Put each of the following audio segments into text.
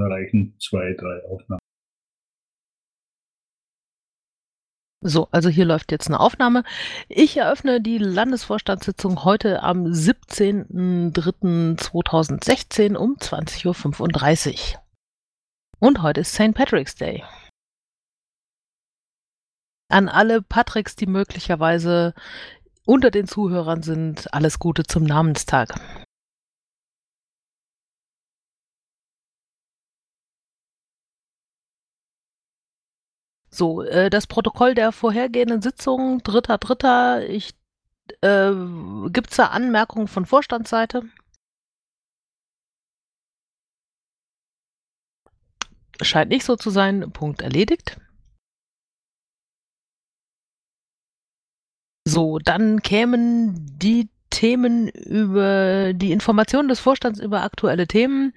Also reichen zwei, drei Aufnahmen. So, also hier läuft jetzt eine Aufnahme. Ich eröffne die Landesvorstandssitzung heute am 17.03.2016 um 20.35 Uhr. Und heute ist St. Patrick's Day. An alle Patricks, die möglicherweise unter den Zuhörern sind, alles Gute zum Namenstag. So, äh, das Protokoll der vorhergehenden Sitzung, dritter, dritter, ich, äh, gibt es da Anmerkungen von Vorstandsseite? Scheint nicht so zu sein. Punkt erledigt. So, dann kämen die Themen über die Informationen des Vorstands über aktuelle Themen.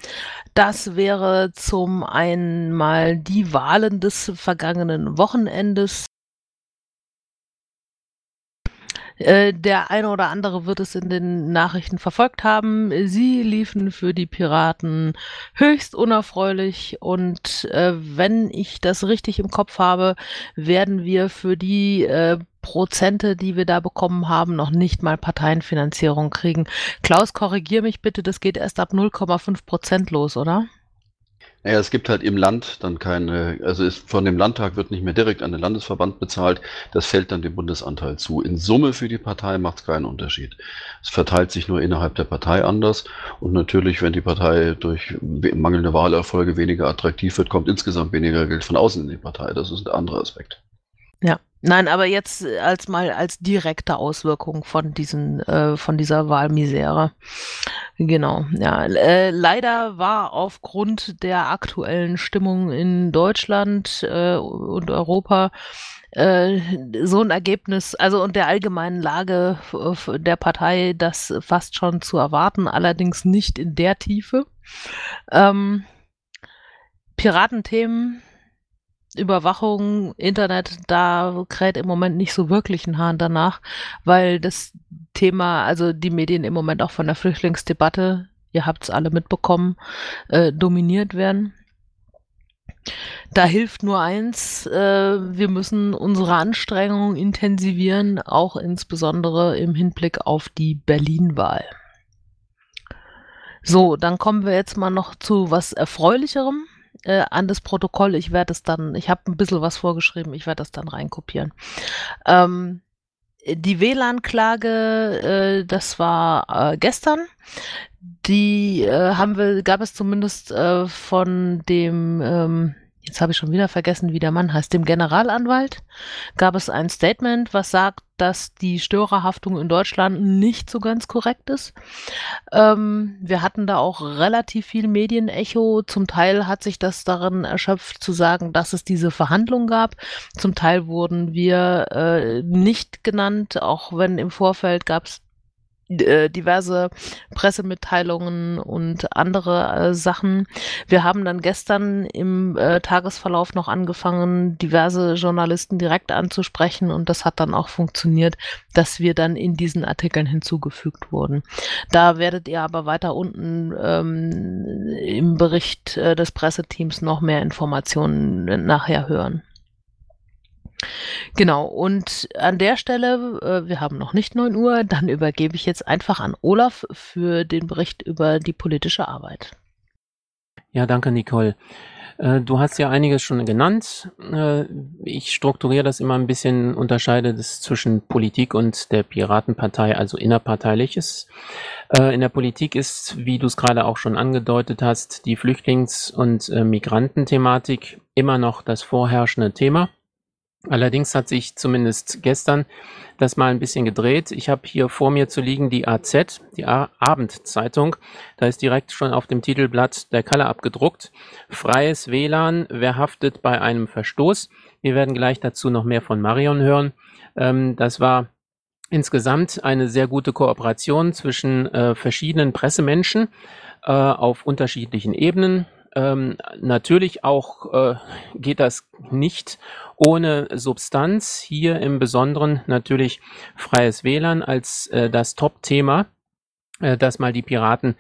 Das wäre zum einen mal die Wahlen des vergangenen Wochenendes. Äh, der eine oder andere wird es in den Nachrichten verfolgt haben. Sie liefen für die Piraten höchst unerfreulich und äh, wenn ich das richtig im Kopf habe, werden wir für die äh, Prozente, die wir da bekommen haben, noch nicht mal Parteienfinanzierung kriegen. Klaus, korrigier mich bitte, das geht erst ab 0,5 Prozent los, oder? Naja, es gibt halt im Land dann keine, also ist, von dem Landtag wird nicht mehr direkt an den Landesverband bezahlt, das fällt dann dem Bundesanteil zu. In Summe für die Partei macht es keinen Unterschied. Es verteilt sich nur innerhalb der Partei anders und natürlich, wenn die Partei durch mangelnde Wahlerfolge weniger attraktiv wird, kommt insgesamt weniger Geld von außen in die Partei. Das ist ein anderer Aspekt. Ja. Nein, aber jetzt äh, als mal als direkte Auswirkung von diesen äh, von dieser Wahlmisere. Genau, ja. Äh, leider war aufgrund der aktuellen Stimmung in Deutschland äh, und Europa äh, so ein Ergebnis, also und der allgemeinen Lage der Partei, das fast schon zu erwarten, allerdings nicht in der Tiefe. Ähm, Piratenthemen Überwachung, Internet, da kräht im Moment nicht so wirklich ein Hahn danach, weil das Thema, also die Medien im Moment auch von der Flüchtlingsdebatte, ihr habt es alle mitbekommen, äh, dominiert werden. Da hilft nur eins, äh, wir müssen unsere Anstrengungen intensivieren, auch insbesondere im Hinblick auf die Berlin-Wahl. So, dann kommen wir jetzt mal noch zu was Erfreulicherem äh, an das Protokoll. Ich werde es dann, ich habe ein bisschen was vorgeschrieben, ich werde das dann reinkopieren. Ähm, die WLAN-Klage, äh, das war äh, gestern. Die äh, haben wir, gab es zumindest äh, von dem ähm, jetzt habe ich schon wieder vergessen, wie der Mann heißt, dem Generalanwalt, gab es ein Statement, was sagt, dass die Störerhaftung in Deutschland nicht so ganz korrekt ist. Ähm, wir hatten da auch relativ viel Medienecho. Zum Teil hat sich das darin erschöpft zu sagen, dass es diese Verhandlung gab. Zum Teil wurden wir äh, nicht genannt, auch wenn im Vorfeld gab es diverse Pressemitteilungen und andere äh, Sachen. Wir haben dann gestern im äh, Tagesverlauf noch angefangen, diverse Journalisten direkt anzusprechen und das hat dann auch funktioniert, dass wir dann in diesen Artikeln hinzugefügt wurden. Da werdet ihr aber weiter unten ähm, im Bericht äh, des Presseteams noch mehr Informationen nachher hören. Genau, und an der Stelle, äh, wir haben noch nicht 9 Uhr, dann übergebe ich jetzt einfach an Olaf für den Bericht über die politische Arbeit. Ja, danke, Nicole. Äh, du hast ja einiges schon genannt. Äh, ich strukturiere das immer ein bisschen, unterscheide das zwischen Politik und der Piratenpartei, also innerparteiliches. Äh, in der Politik ist, wie du es gerade auch schon angedeutet hast, die Flüchtlings- und Migrantenthematik immer noch das vorherrschende Thema. Allerdings hat sich zumindest gestern das mal ein bisschen gedreht. Ich habe hier vor mir zu liegen die AZ, die A Abendzeitung. Da ist direkt schon auf dem Titelblatt der Kalle abgedruckt. Freies WLAN, wer haftet bei einem Verstoß? Wir werden gleich dazu noch mehr von Marion hören. Ähm, das war insgesamt eine sehr gute Kooperation zwischen äh, verschiedenen Pressemenschen äh, auf unterschiedlichen Ebenen. Ähm, natürlich auch äh, geht das nicht ohne Substanz. Hier im Besonderen natürlich freies WLAN als äh, das Top-Thema. äh, dass mal die Piraten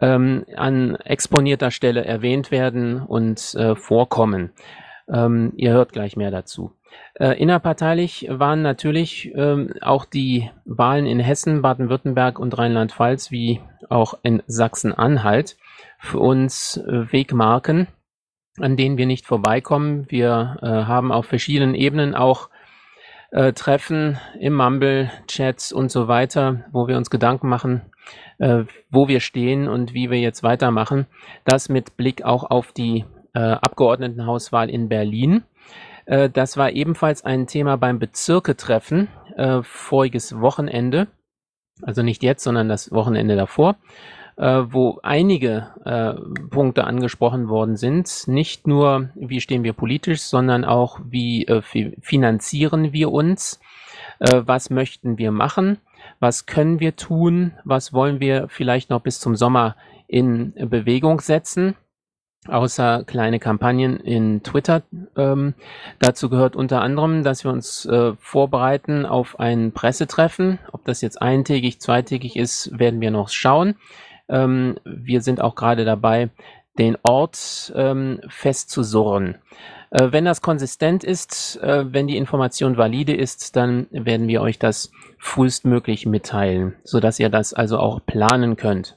ähm, an exponierter Stelle erwähnt werden und äh, vorkommen. Ähm, ihr hört gleich mehr dazu. Äh, innerparteilich waren natürlich ähm, auch die Wahlen in Hessen, Baden-Württemberg und Rheinland-Pfalz wie auch in Sachsen-Anhalt für uns äh, Wegmarken, an denen wir nicht vorbeikommen. Wir äh, haben auf verschiedenen Ebenen auch äh, Treffen im Mumble, Chats und so weiter, wo wir uns Gedanken machen, wo wir stehen und wie wir jetzt weitermachen. Das mit Blick auch auf die Abgeordnetenhauswahl in Berlin. Das war ebenfalls ein Thema beim Bezirke-Treffen voriges Wochenende. Also nicht jetzt, sondern das Wochenende davor, äh, wo einige äh, Punkte angesprochen worden sind. Nicht nur, wie stehen wir politisch, sondern auch, wie äh, finanzieren wir uns, äh, was möchten wir machen, was können wir tun, was wollen wir vielleicht noch bis zum Sommer in Bewegung setzen außer kleine Kampagnen in Twitter. Ähm, dazu gehört unter anderem, dass wir uns äh, vorbereiten auf ein Pressetreffen. Ob das jetzt eintägig, zweitägig ist, werden wir noch schauen. Ähm, wir sind auch gerade dabei, den Ort ähm, festzusurren. Äh, wenn das konsistent ist, äh, wenn die Information valide ist, dann werden wir euch das frühestmöglich mitteilen, sodass ihr das also auch planen könnt.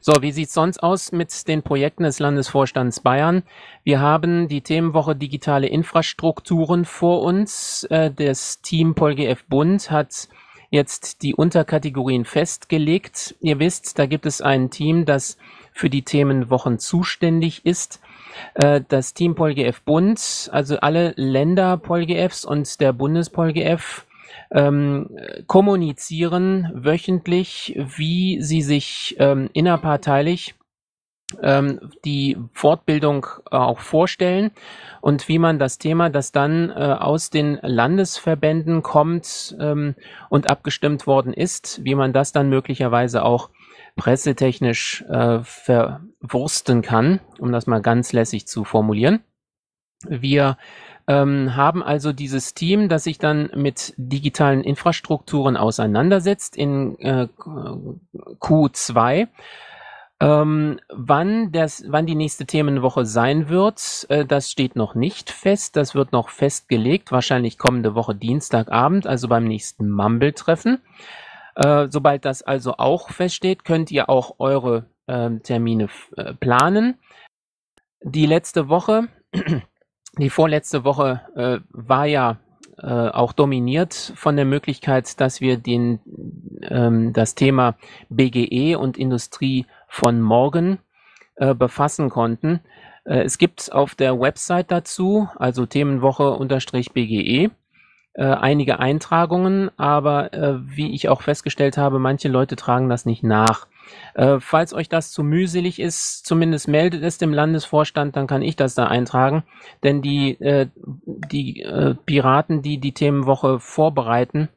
So, wie sieht's sonst aus mit den Projekten des Landesvorstands Bayern? Wir haben die Themenwoche digitale Infrastrukturen vor uns. Äh, das Team PolGF Bund hat jetzt die Unterkategorien festgelegt. Ihr wisst, da gibt es ein Team, das für die Themenwochen zuständig ist. Äh, das Team PolGF Bund, also alle Länder PolGFs und der BundespolGF ähm, kommunizieren wöchentlich, wie sie sich ähm, innerparteilich die Fortbildung äh, auch vorstellen und wie man das Thema, das dann äh, aus den Landesverbänden kommt ähm, und abgestimmt worden ist, wie man das dann möglicherweise auch pressetechnisch äh, verwursten kann, um das mal ganz lässig zu formulieren. Wir ähm, haben also dieses Team, das sich dann mit digitalen Infrastrukturen auseinandersetzt in äh, Q2. Ähm, wann, das, wann die nächste Themenwoche sein wird, äh, das steht noch nicht fest. Das wird noch festgelegt, wahrscheinlich kommende Woche Dienstagabend, also beim nächsten Mumble-Treffen. Äh, sobald das also auch feststeht, könnt ihr auch eure ähm, Termine äh, planen. Die letzte Woche die vorletzte Woche äh, war ja äh, auch dominiert von der Möglichkeit, dass wir den, ähm, das Thema BGE und Industrie von morgen äh, befassen konnten. Äh, es gibt auf der Website dazu, also Themenwoche-BGE, äh, einige Eintragungen, aber äh, wie ich auch festgestellt habe, manche Leute tragen das nicht nach. Äh, falls euch das zu mühselig ist, zumindest meldet es dem Landesvorstand, dann kann ich das da eintragen. Denn die, äh, die Piraten, die die Themenwoche vorbereiten,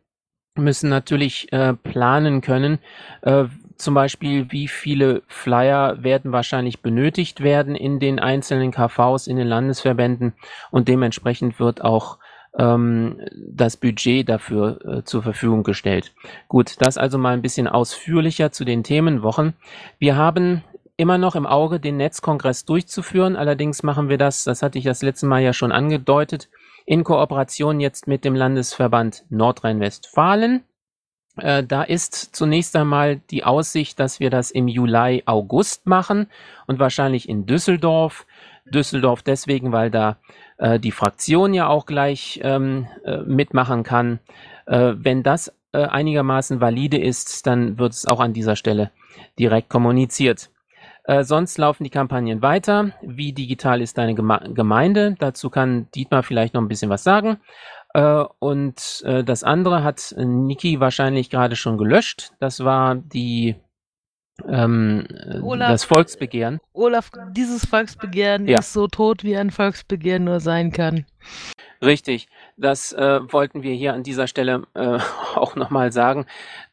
müssen natürlich äh, planen können. Äh, zum Beispiel, wie viele Flyer werden wahrscheinlich benötigt werden in den einzelnen KVs, in den Landesverbänden und dementsprechend wird auch ähm, das Budget dafür äh, zur Verfügung gestellt. Gut, das also mal ein bisschen ausführlicher zu den Themenwochen. Wir haben immer noch im Auge, den Netzkongress durchzuführen. Allerdings machen wir das, das hatte ich das letzte Mal ja schon angedeutet, in Kooperation jetzt mit dem Landesverband Nordrhein-Westfalen. Äh, da ist zunächst einmal die Aussicht, dass wir das im Juli, August machen und wahrscheinlich in Düsseldorf. Düsseldorf deswegen, weil da äh, die Fraktion ja auch gleich ähm, äh, mitmachen kann. Äh, wenn das äh, einigermaßen valide ist, dann wird es auch an dieser Stelle direkt kommuniziert. Äh, sonst laufen die Kampagnen weiter. Wie digital ist deine Geme Gemeinde? Dazu kann Dietmar vielleicht noch ein bisschen was sagen. Äh, und äh, das andere hat Niki wahrscheinlich gerade schon gelöscht. Das war die ähm, Olaf, das Volksbegehren. Olaf, dieses Volksbegehren ja. ist so tot, wie ein Volksbegehren nur sein kann. Richtig, das äh, wollten wir hier an dieser Stelle äh, auch nochmal sagen.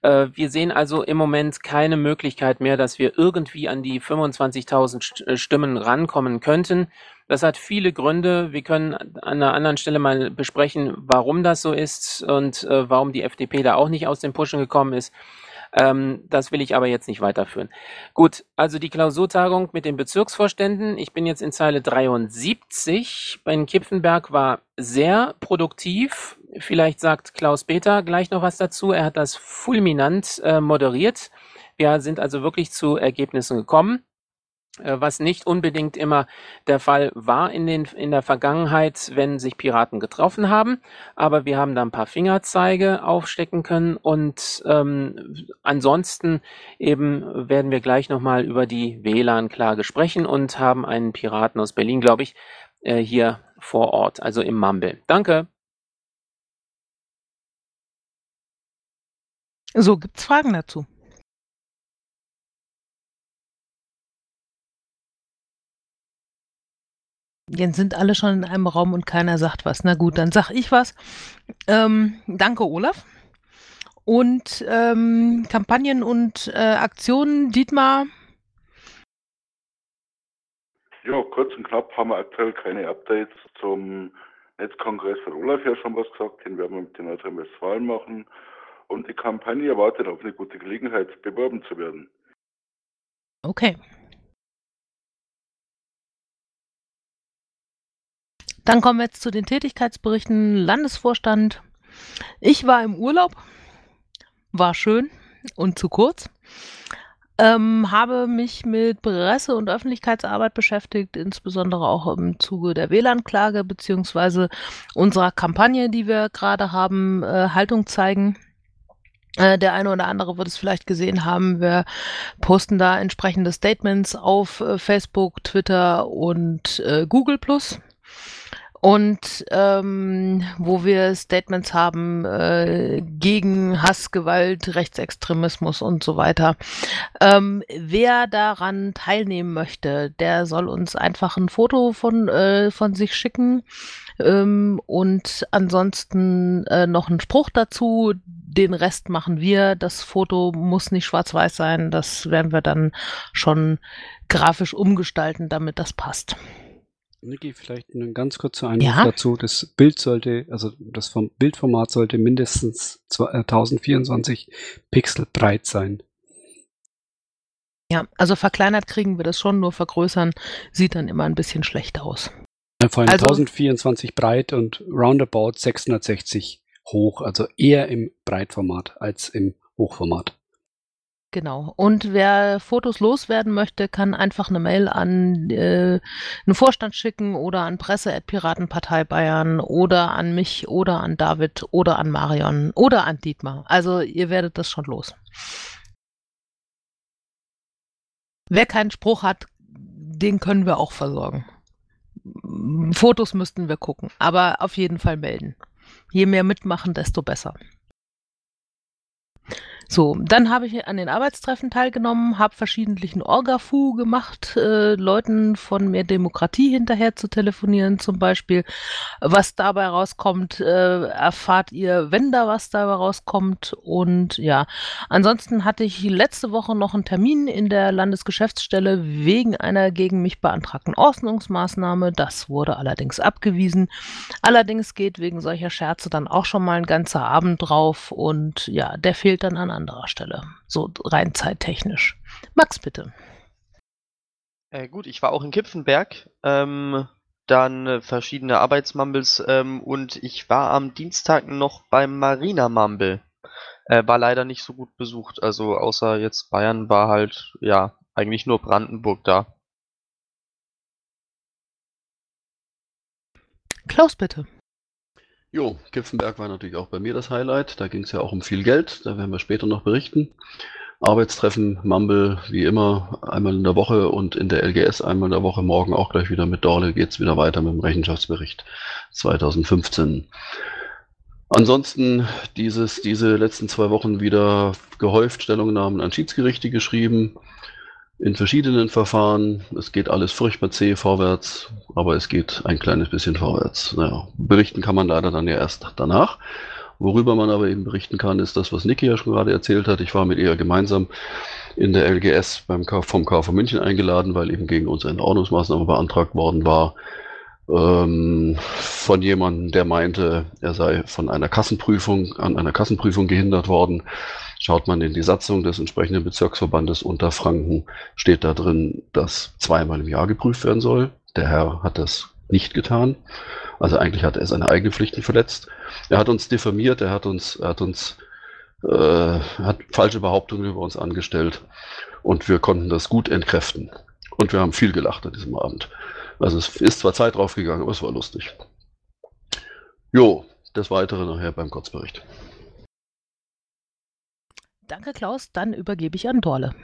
Äh, wir sehen also im Moment keine Möglichkeit mehr, dass wir irgendwie an die 25.000 äh, Stimmen rankommen könnten. Das hat viele Gründe. Wir können an einer anderen Stelle mal besprechen, warum das so ist und äh, warum die FDP da auch nicht aus dem Pushen gekommen ist. Ähm, das will ich aber jetzt nicht weiterführen. Gut, also die Klausurtagung mit den Bezirksvorständen. Ich bin jetzt in Zeile 73. Bei Kipfenberg war sehr produktiv. Vielleicht sagt Klaus Peter gleich noch was dazu. Er hat das fulminant äh, moderiert. Wir sind also wirklich zu Ergebnissen gekommen. Äh, was nicht unbedingt immer der Fall war in, den, in der Vergangenheit, wenn sich Piraten getroffen haben. Aber wir haben da ein paar Fingerzeige aufstecken können und ähm, ansonsten eben werden wir gleich nochmal über die WLAN-Klage sprechen und haben einen Piraten aus Berlin, glaube ich, äh, hier vor Ort, also im Mumble. Danke. So, gibt's Fragen dazu? Jetzt sind alle schon in einem Raum und keiner sagt was. Na gut, dann sag ich was. Ähm, danke, Olaf. Und ähm, Kampagnen und äh, Aktionen, Dietmar? Ja, kurz und knapp haben wir aktuell keine Updates zum Netzkongress von Olaf ja schon was gesagt. Den werden wir mit den Nordrhein-Westfalen machen. Und die Kampagne wartet auf eine gute Gelegenheit, beworben zu werden. Okay. Dann kommen wir jetzt zu den Tätigkeitsberichten. Landesvorstand. Ich war im Urlaub, war schön und zu kurz. Ähm, habe mich mit Presse- und Öffentlichkeitsarbeit beschäftigt, insbesondere auch im Zuge der WLAN-Klage beziehungsweise unserer Kampagne, die wir gerade haben, äh, Haltung zeigen. Äh, der eine oder andere wird es vielleicht gesehen haben. Wir posten da entsprechende Statements auf äh, Facebook, Twitter und äh, Google und ähm, wo wir Statements haben äh, gegen Hass, Gewalt, Rechtsextremismus und so weiter. Ähm, wer daran teilnehmen möchte, der soll uns einfach ein Foto von, äh, von sich schicken ähm, und ansonsten äh, noch einen Spruch dazu. Den Rest machen wir. Das Foto muss nicht schwarz-weiß sein. Das werden wir dann schon grafisch umgestalten, damit das passt. Niki, vielleicht eine ganz kurze Einwurf Ja. dazu. Das Bild sollte, also das vom Bildformat sollte mindestens zwei- äh, 1024 Pixel breit sein. Ja, also verkleinert kriegen wir das schon, nur vergrößern sieht dann immer ein bisschen schlecht aus. Äh, Vor allem Also- 1024 breit und roundabout 660 hoch, also eher im Breitformat als im Hochformat. Genau. Und wer Fotos loswerden möchte, kann einfach eine Mail an äh, einen Vorstand schicken oder an Presse@piratenpartei Bayern oder an mich oder an David oder an Marion oder an Dietmar. Also ihr werdet das schon los. Wer keinen Spruch hat, den können wir auch versorgen. Fotos müssten wir gucken, aber auf jeden Fall melden. Je mehr mitmachen, desto besser. So, dann habe ich an den Arbeitstreffen teilgenommen, habe verschiedentlichen Orgafu gemacht, äh, Leuten von mehr Demokratie hinterher zu telefonieren zum Beispiel. Was dabei rauskommt, äh, erfahrt ihr, wenn da was dabei rauskommt. Und ja, ansonsten hatte ich letzte Woche noch einen Termin in der Landesgeschäftsstelle wegen einer gegen mich beantragten Ordnungsmaßnahme. Das wurde allerdings abgewiesen. Allerdings geht wegen solcher Scherze dann auch schon mal ein ganzer Abend drauf und ja, der fehlt dann an anderer Stelle. So rein zeittechnisch. Max, bitte. Äh, gut, ich war auch in Kipfenberg, ähm, dann äh, verschiedene Arbeitsmumbles ähm, und ich war am Dienstag noch beim Marina Mumble. Äh, war leider nicht so gut besucht, also außer jetzt Bayern war halt, ja, eigentlich nur Brandenburg da. Klaus, bitte. Jo, Kipfenberg war natürlich auch bei mir das Highlight. Da ging es ja auch um viel Geld. Da werden wir später noch berichten. Arbeitstreffen, Mumble, wie immer, einmal in der Woche und in der LGS einmal in der Woche. Morgen auch gleich wieder mit Dorle geht es wieder weiter mit dem Rechenschaftsbericht 2015. Ansonsten dieses, diese letzten zwei Wochen wieder gehäuft Stellungnahmen an Schiedsgerichte geschrieben, in verschiedenen Verfahren. Es geht alles furchtbar zäh vorwärts, aber es geht ein kleines bisschen vorwärts. Naja, berichten kann man leider dann ja erst danach. Worüber man aber eben berichten kann, ist das, was Niki ja schon gerade erzählt hat. Ich war mit ihr gemeinsam in der LGS beim K vom KV München eingeladen, weil eben gegen uns eine Ordnungsmaßnahme beantragt worden war ähm, von jemandem, der meinte, er sei von einer Kassenprüfung an einer Kassenprüfung gehindert worden. Schaut man in die Satzung des entsprechenden Bezirksverbandes Unterfranken, steht da drin, dass zweimal im Jahr geprüft werden soll. Der Herr hat das nicht getan. Also eigentlich hat er seine eigenen Pflichten verletzt. Er hat uns diffamiert, er hat uns, er hat uns äh, hat falsche Behauptungen über uns angestellt und wir konnten das gut entkräften. Und wir haben viel gelacht an diesem Abend. Also es ist zwar Zeit draufgegangen, aber es war lustig. Jo, das Weitere nachher beim Kurzbericht. Danke, Klaus. Dann übergebe ich an Dorle.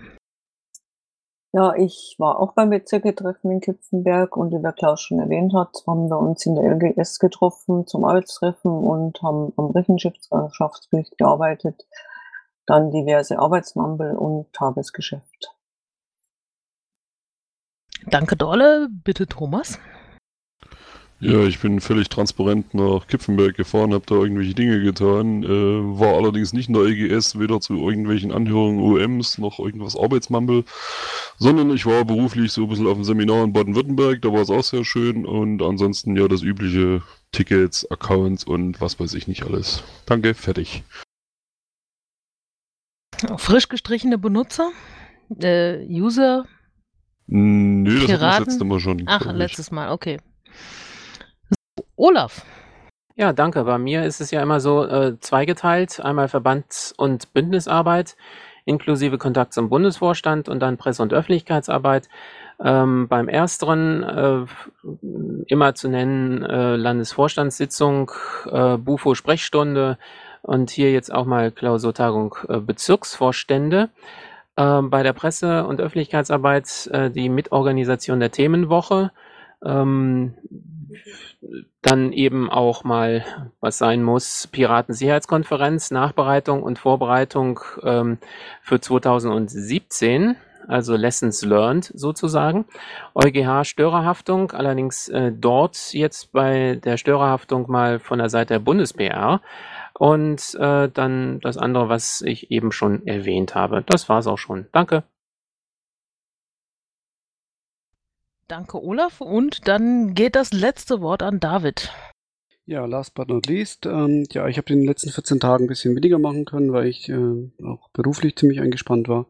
Ja, ich war auch beim Bezirke-Treffen in Kipfenberg und wie der Klaus schon erwähnt hat, haben wir uns in der LGS getroffen zum Arbeitstreffen und haben am Rechenschaftsbericht gearbeitet, dann diverse Arbeitsmambel und Tagesgeschäft. Danke, Dorle. Bitte, Thomas. Ja, ich bin völlig transparent nach Kipfenberg gefahren, habe da irgendwelche Dinge getan, äh, war allerdings nicht in der EGS, weder zu irgendwelchen Anhörungen OMs noch irgendwas Arbeitsmampel, sondern ich war beruflich so ein bisschen auf dem Seminar in Baden-Württemberg, da war es auch sehr schön und ansonsten ja das übliche Tickets, Accounts und was weiß ich nicht alles. Danke, fertig. Frisch gestrichene Benutzer, äh, User. Nö, das Piraten? hatten wir das letzte Mal schon. Ach, letztes Mal, okay. Olaf. Ja, danke. Bei mir ist es ja immer so äh, zweigeteilt. Einmal Verbands- und Bündnisarbeit inklusive Kontakt zum Bundesvorstand und dann Presse- und Öffentlichkeitsarbeit. Ähm, beim ersteren äh, immer zu nennen äh, Landesvorstandssitzung, äh, Bufo-Sprechstunde und hier jetzt auch mal Klausurtagung äh, Bezirksvorstände. Ähm, bei der Presse- und Öffentlichkeitsarbeit äh, die Mitorganisation der Themenwoche. Ähm, dann eben auch mal, was sein muss, Piratensicherheitskonferenz, Nachbereitung und Vorbereitung ähm, für 2017, also Lessons Learned sozusagen. EuGH Störerhaftung, allerdings äh, dort jetzt bei der Störerhaftung mal von der Seite der BundesPR. Und äh, dann das andere, was ich eben schon erwähnt habe. Das war's auch schon. Danke. Danke, Olaf. Und dann geht das letzte Wort an David. Ja, last but not least. Ähm, ja, ich habe in den letzten 14 Tagen ein bisschen weniger machen können, weil ich äh, auch beruflich ziemlich eingespannt war.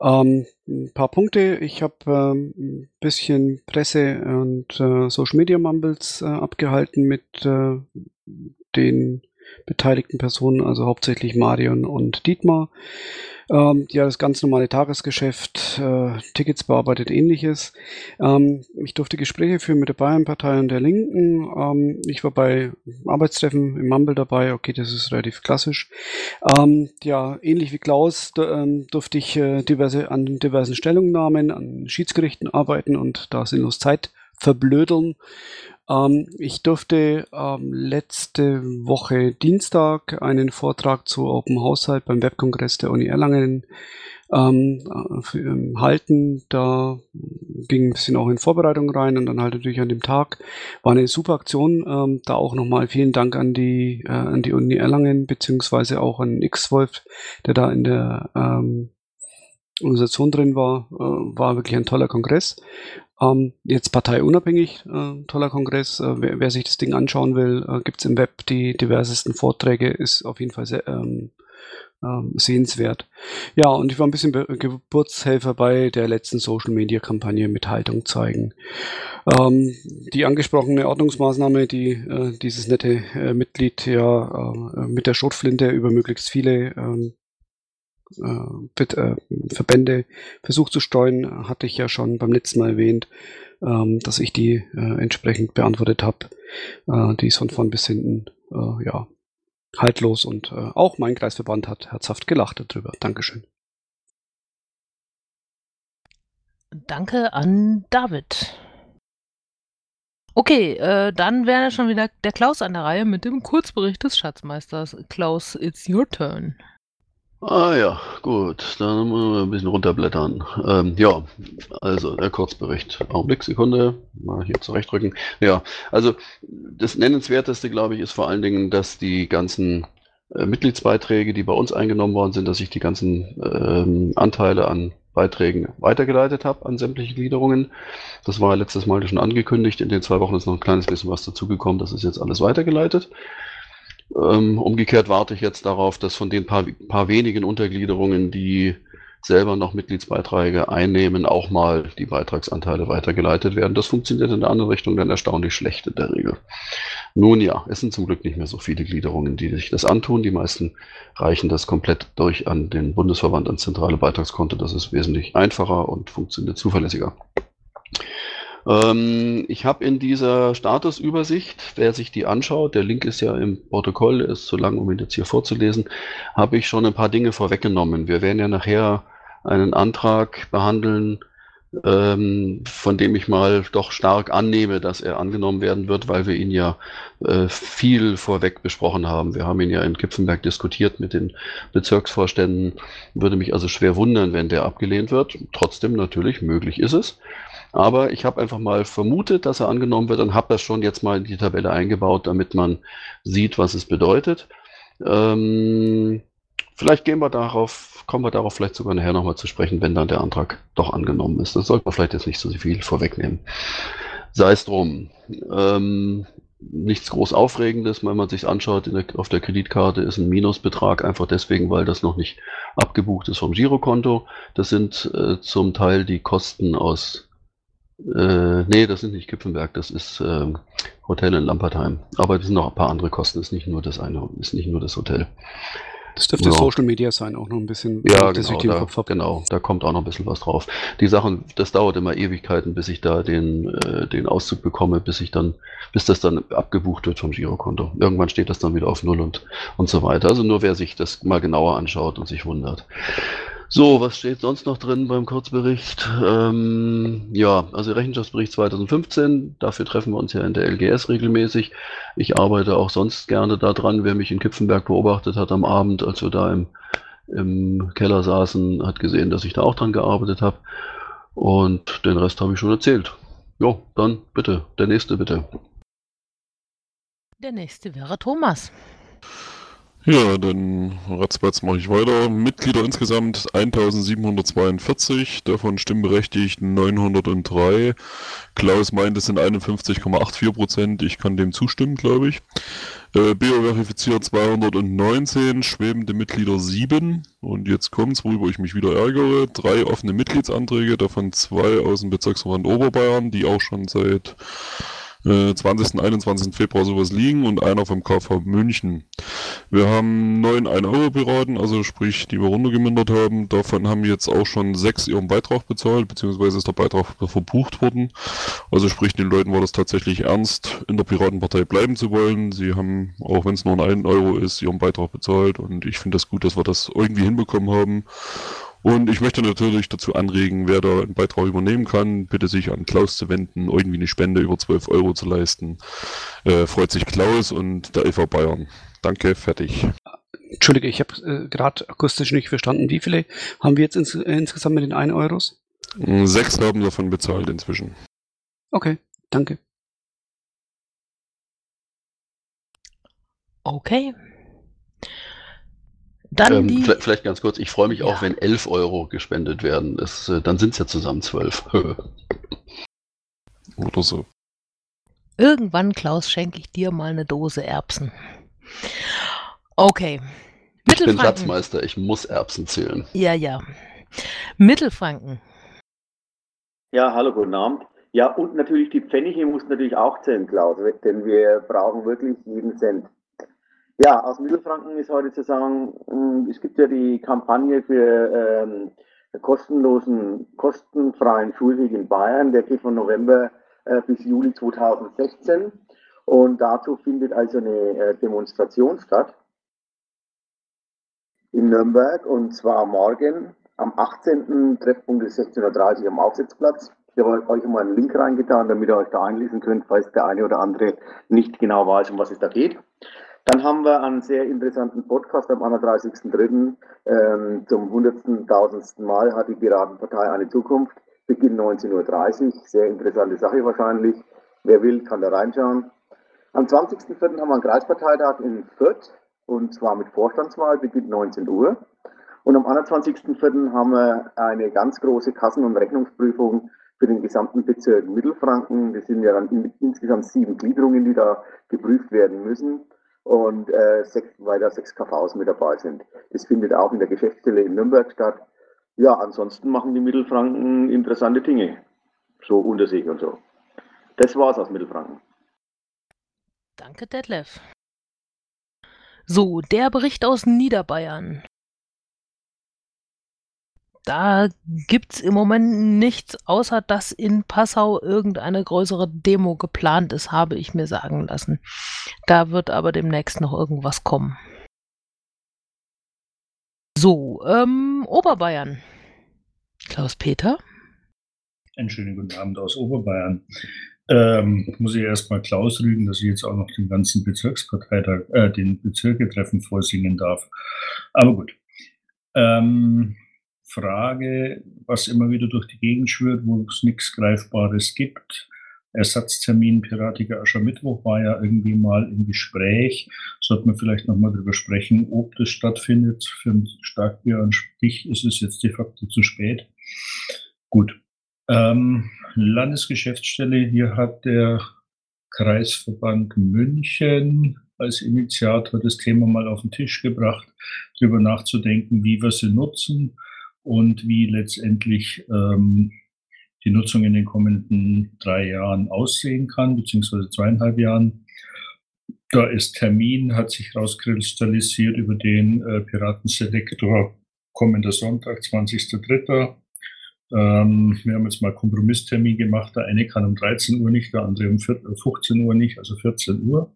Ähm, ein paar Punkte. Ich habe ähm, ein bisschen Presse und äh, Social Media Mumbles äh, abgehalten mit äh, den beteiligten Personen, also hauptsächlich Marion und Dietmar. Ähm, ja, das ganz normale Tagesgeschäft, äh, Tickets bearbeitet, ähnliches. Ähm, ich durfte Gespräche führen mit der Bayernpartei und der Linken. Ähm, ich war bei Arbeitstreffen im Mumble dabei. Okay, das ist relativ klassisch. Ähm, ja, ähnlich wie Klaus ähm, durfte ich äh, diverse, an diversen Stellungnahmen, an Schiedsgerichten arbeiten und da sinnlos Zeit verblödeln. Ähm, ich durfte ähm, letzte Woche Dienstag einen Vortrag zu Open Haushalt beim Webkongress der Uni Erlangen ähm, äh, ähm, halten. Da ging ein bisschen auch in Vorbereitung rein und dann halt natürlich an dem Tag. War eine super Aktion. Ähm, da auch nochmal vielen Dank an die, äh, an die Uni Erlangen, beziehungsweise auch an X-Wolf, der da in der ähm, Organisation drin war. Äh, war wirklich ein toller Kongress. Ähm, jetzt parteiunabhängig, äh, toller Kongress. Äh, wer, wer, sich das Ding anschauen will, äh, gibt's im Web die diversesten Vorträge, ist auf jeden Fall sehr ähm, ähm, sehenswert. Ja, und ich war ein bisschen Geburtshelfer bei der letzten Social Media Kampagne mit Haltung zeigen. Ähm, die angesprochene Ordnungsmaßnahme, die äh, dieses nette äh, Mitglied ja äh, mit der Schrotflinte über möglichst viele ähm, äh, äh, Verbände versucht zu steuern, hatte ich ja schon beim letzten Mal erwähnt, ähm, dass ich die äh, entsprechend beantwortet habe. Äh, die ist von vorn bis hinten äh, ja haltlos und äh, auch mein Kreisverband hat herzhaft gelacht darüber. Dankeschön. Danke an David. Okay, äh, dann wäre schon wieder der Klaus an der Reihe mit dem Kurzbericht des Schatzmeisters. Klaus, it's your turn. Ah ja, gut, dann müssen wir ein bisschen runterblättern. Ähm, ja, also der Kurzbericht. Augenblick, Sekunde, mal hier zurechtrücken. Ja, also das Nennenswerteste, glaube ich, ist vor allen Dingen, dass die ganzen äh, Mitgliedsbeiträge, die bei uns eingenommen worden sind, dass ich die ganzen ähm, Anteile an Beiträgen weitergeleitet habe an sämtliche Gliederungen. Das war letztes Mal schon angekündigt. In den zwei Wochen ist noch ein kleines bisschen was dazugekommen. Das ist jetzt alles weitergeleitet. Ähm, umgekehrt warte ich jetzt darauf, dass von den paar, paar wenigen Untergliederungen, die selber noch Mitgliedsbeiträge einnehmen, auch mal die Beitragsanteile weitergeleitet werden. Das funktioniert in der anderen Richtung dann erstaunlich schlecht in der Regel. Nun ja, es sind zum Glück nicht mehr so viele Gliederungen, die sich das antun. Die meisten reichen das komplett durch an den Bundesverband, ans zentrale Beitragskonto. Das ist wesentlich einfacher und funktioniert zuverlässiger. Ähm, ich habe in dieser Statusübersicht, wer sich die anschaut, der Link ist ja im Protokoll, ist zu lang, um ihn jetzt hier vorzulesen, habe ich schon ein paar Dinge vorweggenommen. Wir werden ja nachher einen Antrag behandeln, ähm, von dem ich mal doch stark annehme, dass er angenommen werden wird, weil wir ihn ja äh, viel vorweg besprochen haben. Wir haben ihn ja in Kipfenberg diskutiert mit den Bezirksvorständen. Würde mich also schwer wundern, wenn der abgelehnt wird. Trotzdem natürlich, möglich ist es. Aber ich habe einfach mal vermutet, dass er angenommen wird und habe das schon jetzt mal in die Tabelle eingebaut, damit man sieht, was es bedeutet. Ähm, vielleicht gehen wir darauf, kommen wir darauf vielleicht sogar nachher nochmal zu sprechen, wenn dann der Antrag doch angenommen ist. Das sollte man vielleicht jetzt nicht so viel vorwegnehmen. Sei es drum. Ähm, nichts groß Aufregendes, wenn man sich anschaut, der, auf der Kreditkarte ist ein Minusbetrag, einfach deswegen, weil das noch nicht abgebucht ist vom Girokonto. Das sind äh, zum Teil die Kosten aus äh, nee, das sind nicht Kipfenberg, das ist ähm, Hotel in Lampertheim. Aber es sind noch ein paar andere Kosten, ist nicht nur das eine, ist nicht nur das Hotel. Das dürfte ja. Social Media sein, auch noch ein bisschen. Ja, genau da, genau, da kommt auch noch ein bisschen was drauf. Die Sachen, das dauert immer Ewigkeiten, bis ich da den, äh, den Auszug bekomme, bis ich dann, bis das dann abgebucht wird vom Girokonto. Irgendwann steht das dann wieder auf Null und, und so weiter. Also nur wer sich das mal genauer anschaut und sich wundert. So, was steht sonst noch drin beim Kurzbericht? Ähm, ja, also Rechenschaftsbericht 2015, dafür treffen wir uns ja in der LGS regelmäßig. Ich arbeite auch sonst gerne daran. Wer mich in Kipfenberg beobachtet hat am Abend, als wir da im, im Keller saßen, hat gesehen, dass ich da auch dran gearbeitet habe. Und den Rest habe ich schon erzählt. Jo, dann bitte, der nächste bitte. Der nächste wäre Thomas. Ja, dann ratzbatz mache ich weiter. Mitglieder insgesamt 1742, davon stimmberechtigt 903. Klaus meint, es sind 51,84 Prozent. Ich kann dem zustimmen, glaube ich. Äh, verifiziert 219, schwebende Mitglieder 7. Und jetzt kommt's, worüber ich mich wieder ärgere. Drei offene Mitgliedsanträge, davon zwei aus dem Bezirksverband Oberbayern, die auch schon seit äh, 20. 21. Februar sowas liegen und einer vom KV München. Wir haben neun 1-Euro-Piraten, also sprich, die wir runtergemindert haben. Davon haben jetzt auch schon sechs ihren Beitrag bezahlt, beziehungsweise ist der Beitrag verbucht worden. Also sprich, den Leuten war das tatsächlich ernst, in der Piratenpartei bleiben zu wollen. Sie haben, auch wenn es nur ein 1 Euro ist, ihren Beitrag bezahlt und ich finde das gut, dass wir das irgendwie hinbekommen haben. Und ich möchte natürlich dazu anregen, wer da einen Beitrag übernehmen kann, bitte sich an Klaus zu wenden, irgendwie eine Spende über 12 Euro zu leisten. Äh, freut sich Klaus und der EV Bayern. Danke, fertig. Entschuldige, ich habe äh, gerade akustisch nicht verstanden. Wie viele haben wir jetzt ins, äh, insgesamt mit den 1 Euros? Sechs haben davon bezahlt inzwischen. Okay, danke. Okay. Dann ähm, die, vielleicht, vielleicht, ganz kurz, ich freue mich ja. auch, wenn 11 Euro gespendet werden. Das, äh, dann sind es ja zusammen 12. Oder so. Irgendwann, Klaus, schenke ich dir mal eine Dose Erbsen. Okay. Ich bin Satzmeister, ich muss Erbsen zählen. Ja, ja. Mittelfranken. Ja, hallo, guten Abend. Ja, und natürlich die Pfennige muss natürlich auch zählen, Klaus, denn wir brauchen wirklich jeden Cent. Ja, aus Mittelfranken ist heute zu sagen, hm, es gibt ja die Kampagne für ähm, kostenlosen, kostenfreien Schulweg in Bayern, der geht von November äh, bis Juli 2016. Und dazu findet also eine äh, Demonstration statt in Nürnberg und zwar morgen am 18. Treffpunkt ist 16.30 Uhr am Aufsitzplatz. Ich habe euch mal einen Link reingetan, damit ihr euch da einlesen könnt, falls der eine oder andere nicht genau weiß, um was es da geht. Dann haben wir einen sehr interessanten Podcast am 31.03. Ähm, zum 100.000. Mal hat die Piratenpartei eine Zukunft. Beginn 19.30 Uhr. Sehr interessante Sache wahrscheinlich. Wer will, kann da reinschauen. Am 20.04. haben wir einen Kreisparteitag in Fürth und zwar mit Vorstandswahl, beginnt 19 Uhr. Und am 21.04. haben wir eine ganz große Kassen- und Rechnungsprüfung für den gesamten Bezirk Mittelfranken. Das sind ja dann in, insgesamt sieben Gliederungen, die da geprüft werden müssen. Und äh, sechs, weil da sechs KVs mit dabei sind. Das findet auch in der Geschäftsstelle in Nürnberg statt. Ja, ansonsten machen die Mittelfranken interessante Dinge, so unter sich und so. Das war's aus Mittelfranken. Danke, Detlef. So, der Bericht aus Niederbayern. Da gibt's im Moment nichts, außer dass in Passau irgendeine größere Demo geplant ist, habe ich mir sagen lassen. Da wird aber demnächst noch irgendwas kommen. So, ähm, Oberbayern. Klaus-Peter? Einen schönen guten Abend aus Oberbayern. Ähm, muss ich erstmal Klaus rügen, dass ich jetzt auch noch den ganzen Bezirksparteitag, äh, den Bezirketreffen vorsingen darf. Aber gut. Ähm, Frage, was immer wieder durch die Gegend schwirrt, wo es nichts Greifbares gibt. Ersatztermin Piratiger Aschermittwoch war ja irgendwie mal im Gespräch. Sollte man vielleicht nochmal darüber sprechen, ob das stattfindet. Für ein Starkbier an Stich ist es jetzt de facto zu spät. Gut. Ähm, Landesgeschäftsstelle, hier hat der Kreisverband München als Initiator das Thema mal auf den Tisch gebracht, darüber nachzudenken, wie wir sie nutzen und wie letztendlich ähm, die Nutzung in den kommenden drei Jahren aussehen kann, beziehungsweise zweieinhalb Jahren. Da ist Termin, hat sich rauskristallisiert über den äh, Piratenselektor kommender Sonntag, 20.03. Ähm, wir haben jetzt mal Kompromisstermin gemacht. Der eine kann um 13 Uhr nicht, der andere um 15 Uhr nicht, also 14 Uhr.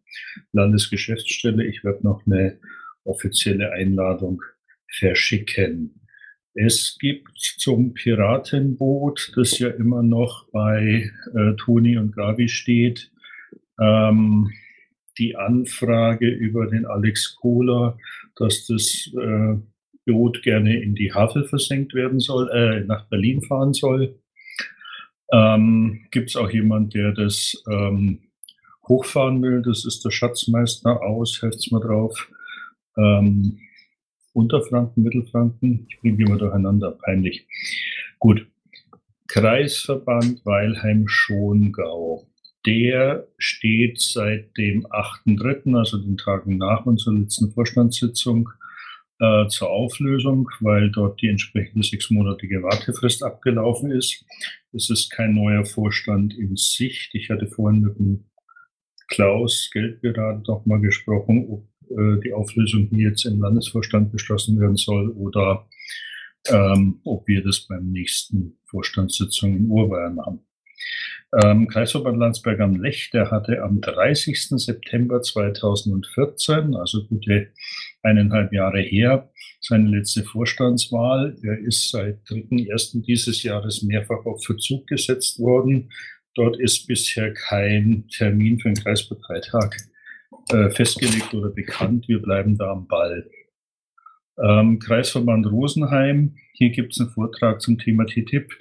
Landesgeschäftsstelle. Ich werde noch eine offizielle Einladung verschicken. Es gibt zum Piratenboot, das ja immer noch bei äh, Toni und Gabi steht, ähm, die Anfrage über den Alex Kohler, dass das äh, Boot gerne in die Havel versenkt werden soll, äh, nach Berlin fahren soll. Ähm, Gibt es auch jemand, der das ähm, hochfahren will? Das ist der Schatzmeister aus, helft's mal drauf. Ähm, Unterfranken, Mittelfranken. Ich bringe immer durcheinander, peinlich. Gut. Kreisverband Weilheim-Schongau. Der steht seit dem 8.3., also den Tagen nach unserer letzten Vorstandssitzung, äh, zur Auflösung, weil dort die entsprechende sechsmonatige Wartefrist abgelaufen ist. Es ist kein neuer Vorstand in Sicht. Ich hatte vorhin mit dem Klaus Geldberater noch mal gesprochen, ob äh, die Auflösung hier jetzt im Landesvorstand beschlossen werden soll oder ähm, ob wir das beim nächsten Vorstandssitzung in Urbayern machen. Ähm, Kreisverband Landsberg am Lech, der hatte am 30. September 2014, also gute eineinhalb Jahre her, seine letzte Vorstandswahl. Er ist seit 3.1. dieses Jahres mehrfach auf Verzug gesetzt worden. Dort ist bisher kein Termin für den Kreisparteitag äh, festgelegt oder bekannt. Wir bleiben da am Ball. Ähm, Kreisverband Rosenheim, hier gibt es einen Vortrag zum Thema TTIP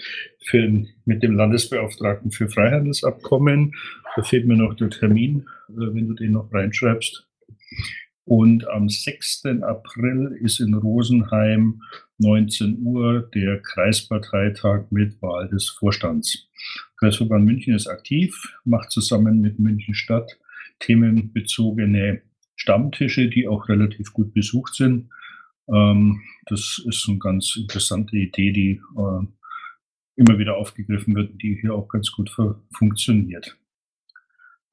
für, mit dem Landesbeauftragten für Freihandelsabkommen. Da fehlt mir noch der Termin, äh, wenn du den noch reinschreibst. Und am 6. April ist in Rosenheim 19 Uhr der Kreisparteitag mit Wahl des Vorstands. Kreisverband München ist aktiv, macht zusammen mit München Stadt themenbezogene Stammtische, die auch relativ gut besucht sind. Ähm, das ist eine ganz interessante Idee, die äh, immer wieder aufgegriffen wird, die hier auch ganz gut funktioniert.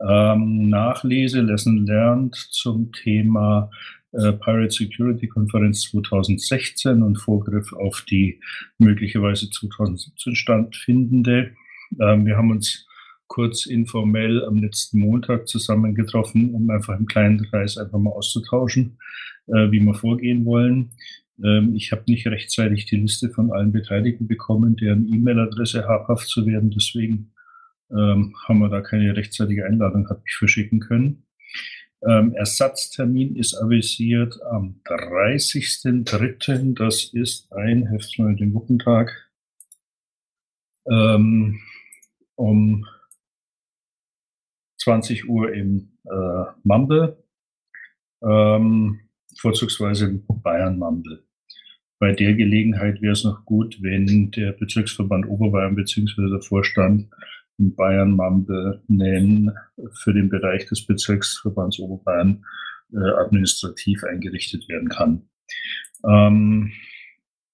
Ähm, Nachlese, Lesson Learned zum Thema äh, Pirate Security Konferenz 2016 und Vorgriff auf die möglicherweise 2017 stattfindende. Ähm, wir haben uns kurz informell am letzten Montag zusammengetroffen, um einfach im kleinen Kreis einfach mal auszutauschen, äh, wie wir vorgehen wollen. Ähm, ich habe nicht rechtzeitig die Liste von allen Beteiligten bekommen, deren E-Mail-Adresse habhaft zu werden. Deswegen ähm, haben wir da keine rechtzeitige Einladung, habe ich verschicken können. Ähm, Ersatztermin ist avisiert am 30.03. Das ist ein, Heft mal den Wochentag, ähm, um 20 Uhr im äh, Mumble, ähm, vorzugsweise im Bayern-Mumble. Bei der Gelegenheit wäre es noch gut, wenn der Bezirksverband Oberbayern bzw. der Vorstand im Bayern-Mumble nennen für den Bereich des Bezirksverbands Oberbayern äh, administrativ eingerichtet werden kann. Ähm,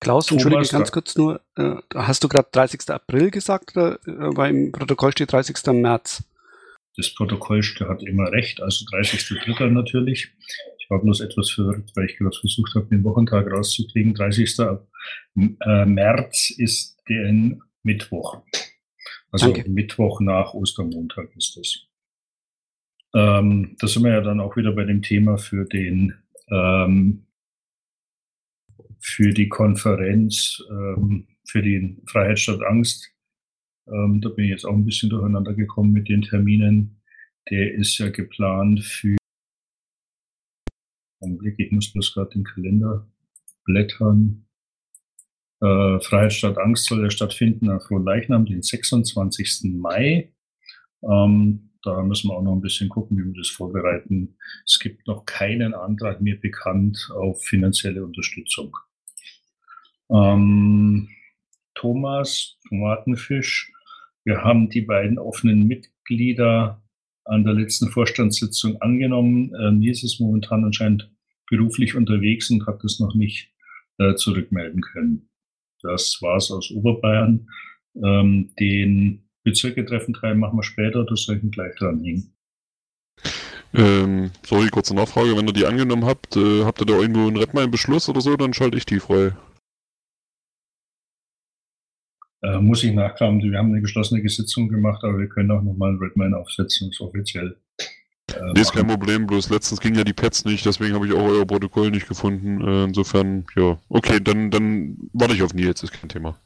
Klaus, entschuldige ganz kurz nur, äh, hast du gerade 30. April gesagt oder äh, weil im Protokoll steht 30. März? Das Protokoll hat immer recht, also 30.3. natürlich. Ich war bloß etwas verwirrt, weil ich gerade versucht habe, den Wochentag rauszukriegen. 30. Äh, März ist der Mittwoch. Also Danke. Mittwoch nach Ostermontag ist das. Ähm, da sind wir ja dann auch wieder bei dem Thema für den ähm, für die Konferenz ähm, für die Freiheit statt Angst. Ähm, da bin ich jetzt auch ein bisschen durcheinander gekommen mit den Terminen. Der ist ja geplant für Augenblick, ich muss bloß gerade den Kalender blättern. Äh, Freiheit statt Angst soll ja stattfinden am Frohleichnam, den 26. Mai. Ähm, da müssen wir auch noch ein bisschen gucken, wie wir das vorbereiten. Es gibt noch keinen Antrag mir bekannt auf finanzielle Unterstützung. Ähm, Thomas, Tomatenfisch, wir haben die beiden offenen Mitglieder an der letzten Vorstandssitzung angenommen. Nils ist momentan anscheinend beruflich unterwegs und hat das noch nicht äh, zurückmelden können. Das war's aus Oberbayern. Ähm, den Bezirke-Treffen-Teil machen wir später, das soll ich gleich dranhängen. Ähm, sorry, kurze Nachfrage. Wenn ihr die angenommen habt, äh, habt ihr da irgendwo einen Redmine-Beschluss oder so, dann schalte ich die frei. Äh, muss ich nachkramen. Wir haben eine geschlossene Sitzung gemacht, aber wir können auch nochmal einen Redmine aufsetzen, das ist offiziell. Äh, nee, ist kein Problem, bloß letztens ging ja die Pads nicht, deswegen habe ich auch euer Protokoll nicht gefunden. Äh, insofern, ja, okay, dann, dann warte ich auf Nils, ist kein Thema.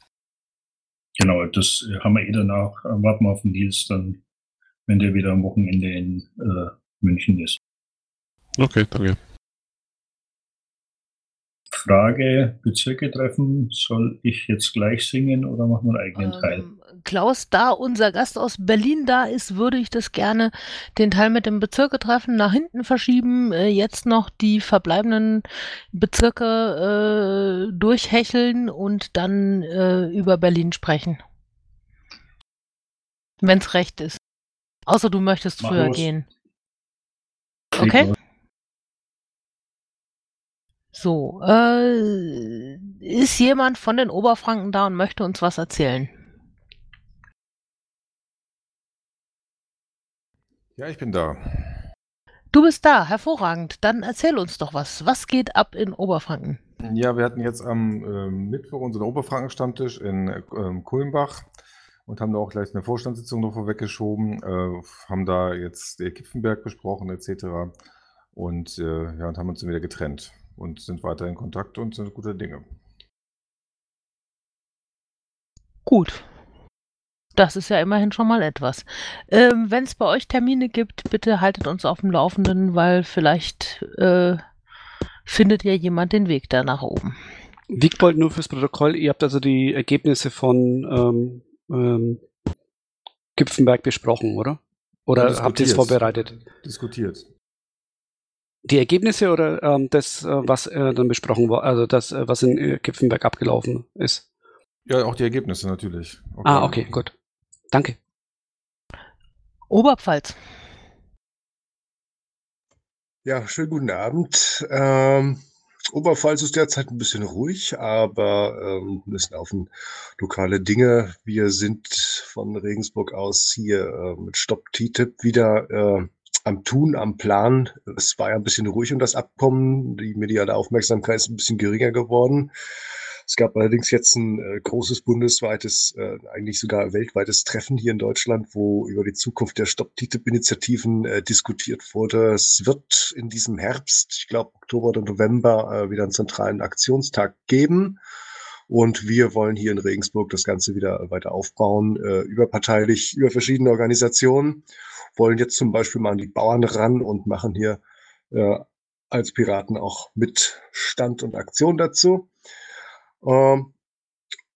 Genau, das haben wir eh danach. Äh, warten wir auf Nils, dann, wenn der wieder am Wochenende in äh, München ist. Okay, danke. Frage, Bezirke treffen, soll ich jetzt gleich singen oder machen wir einen eigenen ähm, Teil? Klaus, da unser Gast aus Berlin da ist, würde ich das gerne den Teil mit dem Bezirke treffen nach hinten verschieben, äh, jetzt noch die verbleibenden Bezirke äh, durchhecheln und dann äh, über Berlin sprechen. Wenn es recht ist. Außer du möchtest Mach früher los. gehen. Okay? So, äh, ist jemand von den Oberfranken da und möchte uns was erzählen? Ja, ich bin da. Du bist da, hervorragend. Dann erzähl uns doch was. Was geht ab in Oberfranken? Ja, wir hatten jetzt am äh, Mittwoch unseren Oberfranken-Stammtisch in äh, Kulmbach und haben da auch gleich eine Vorstandssitzung noch vorweggeschoben, äh, haben da jetzt der Kipfenberg besprochen etc. Und äh, ja, und haben uns dann wieder getrennt und sind weiter in Kontakt und sind gute Dinge. Gut. Das ist ja immerhin schon mal etwas. Ähm, Wenn es bei euch Termine gibt, bitte haltet uns auf dem Laufenden, weil vielleicht äh, findet ja jemand den Weg da nach oben. Wiegbold, nur fürs Protokoll, ihr habt also die Ergebnisse von ähm, ähm, Gipfenberg besprochen, oder? Oder habt ihr es vorbereitet? Diskutiert. Die Ergebnisse oder ähm, das, äh, was äh, dann besprochen war, also das, äh, was in äh, Kipfenberg abgelaufen ist? Ja, auch die Ergebnisse natürlich. Okay. Ah, okay, gut. Danke. Oberpfalz. Ja, schönen guten Abend. Ähm, Oberpfalz ist derzeit ein bisschen ruhig, aber ähm, es laufen lokale Dinge. Wir sind von Regensburg aus hier äh, mit Stop TTIP wieder äh, am Tun, am Plan. Es war ja ein bisschen ruhig um das Abkommen. Die mediale Aufmerksamkeit ist ein bisschen geringer geworden. Es gab allerdings jetzt ein äh, großes bundesweites, äh, eigentlich sogar weltweites Treffen hier in Deutschland, wo über die Zukunft der Stop-TTIP-Initiativen äh, diskutiert wurde. Es wird in diesem Herbst, ich glaube Oktober oder November, äh, wieder einen zentralen Aktionstag geben. Und wir wollen hier in Regensburg das Ganze wieder weiter aufbauen, äh, überparteilich, über verschiedene Organisationen wollen jetzt zum Beispiel mal an die Bauern ran und machen hier äh, als Piraten auch mit Stand und Aktion dazu. Ähm,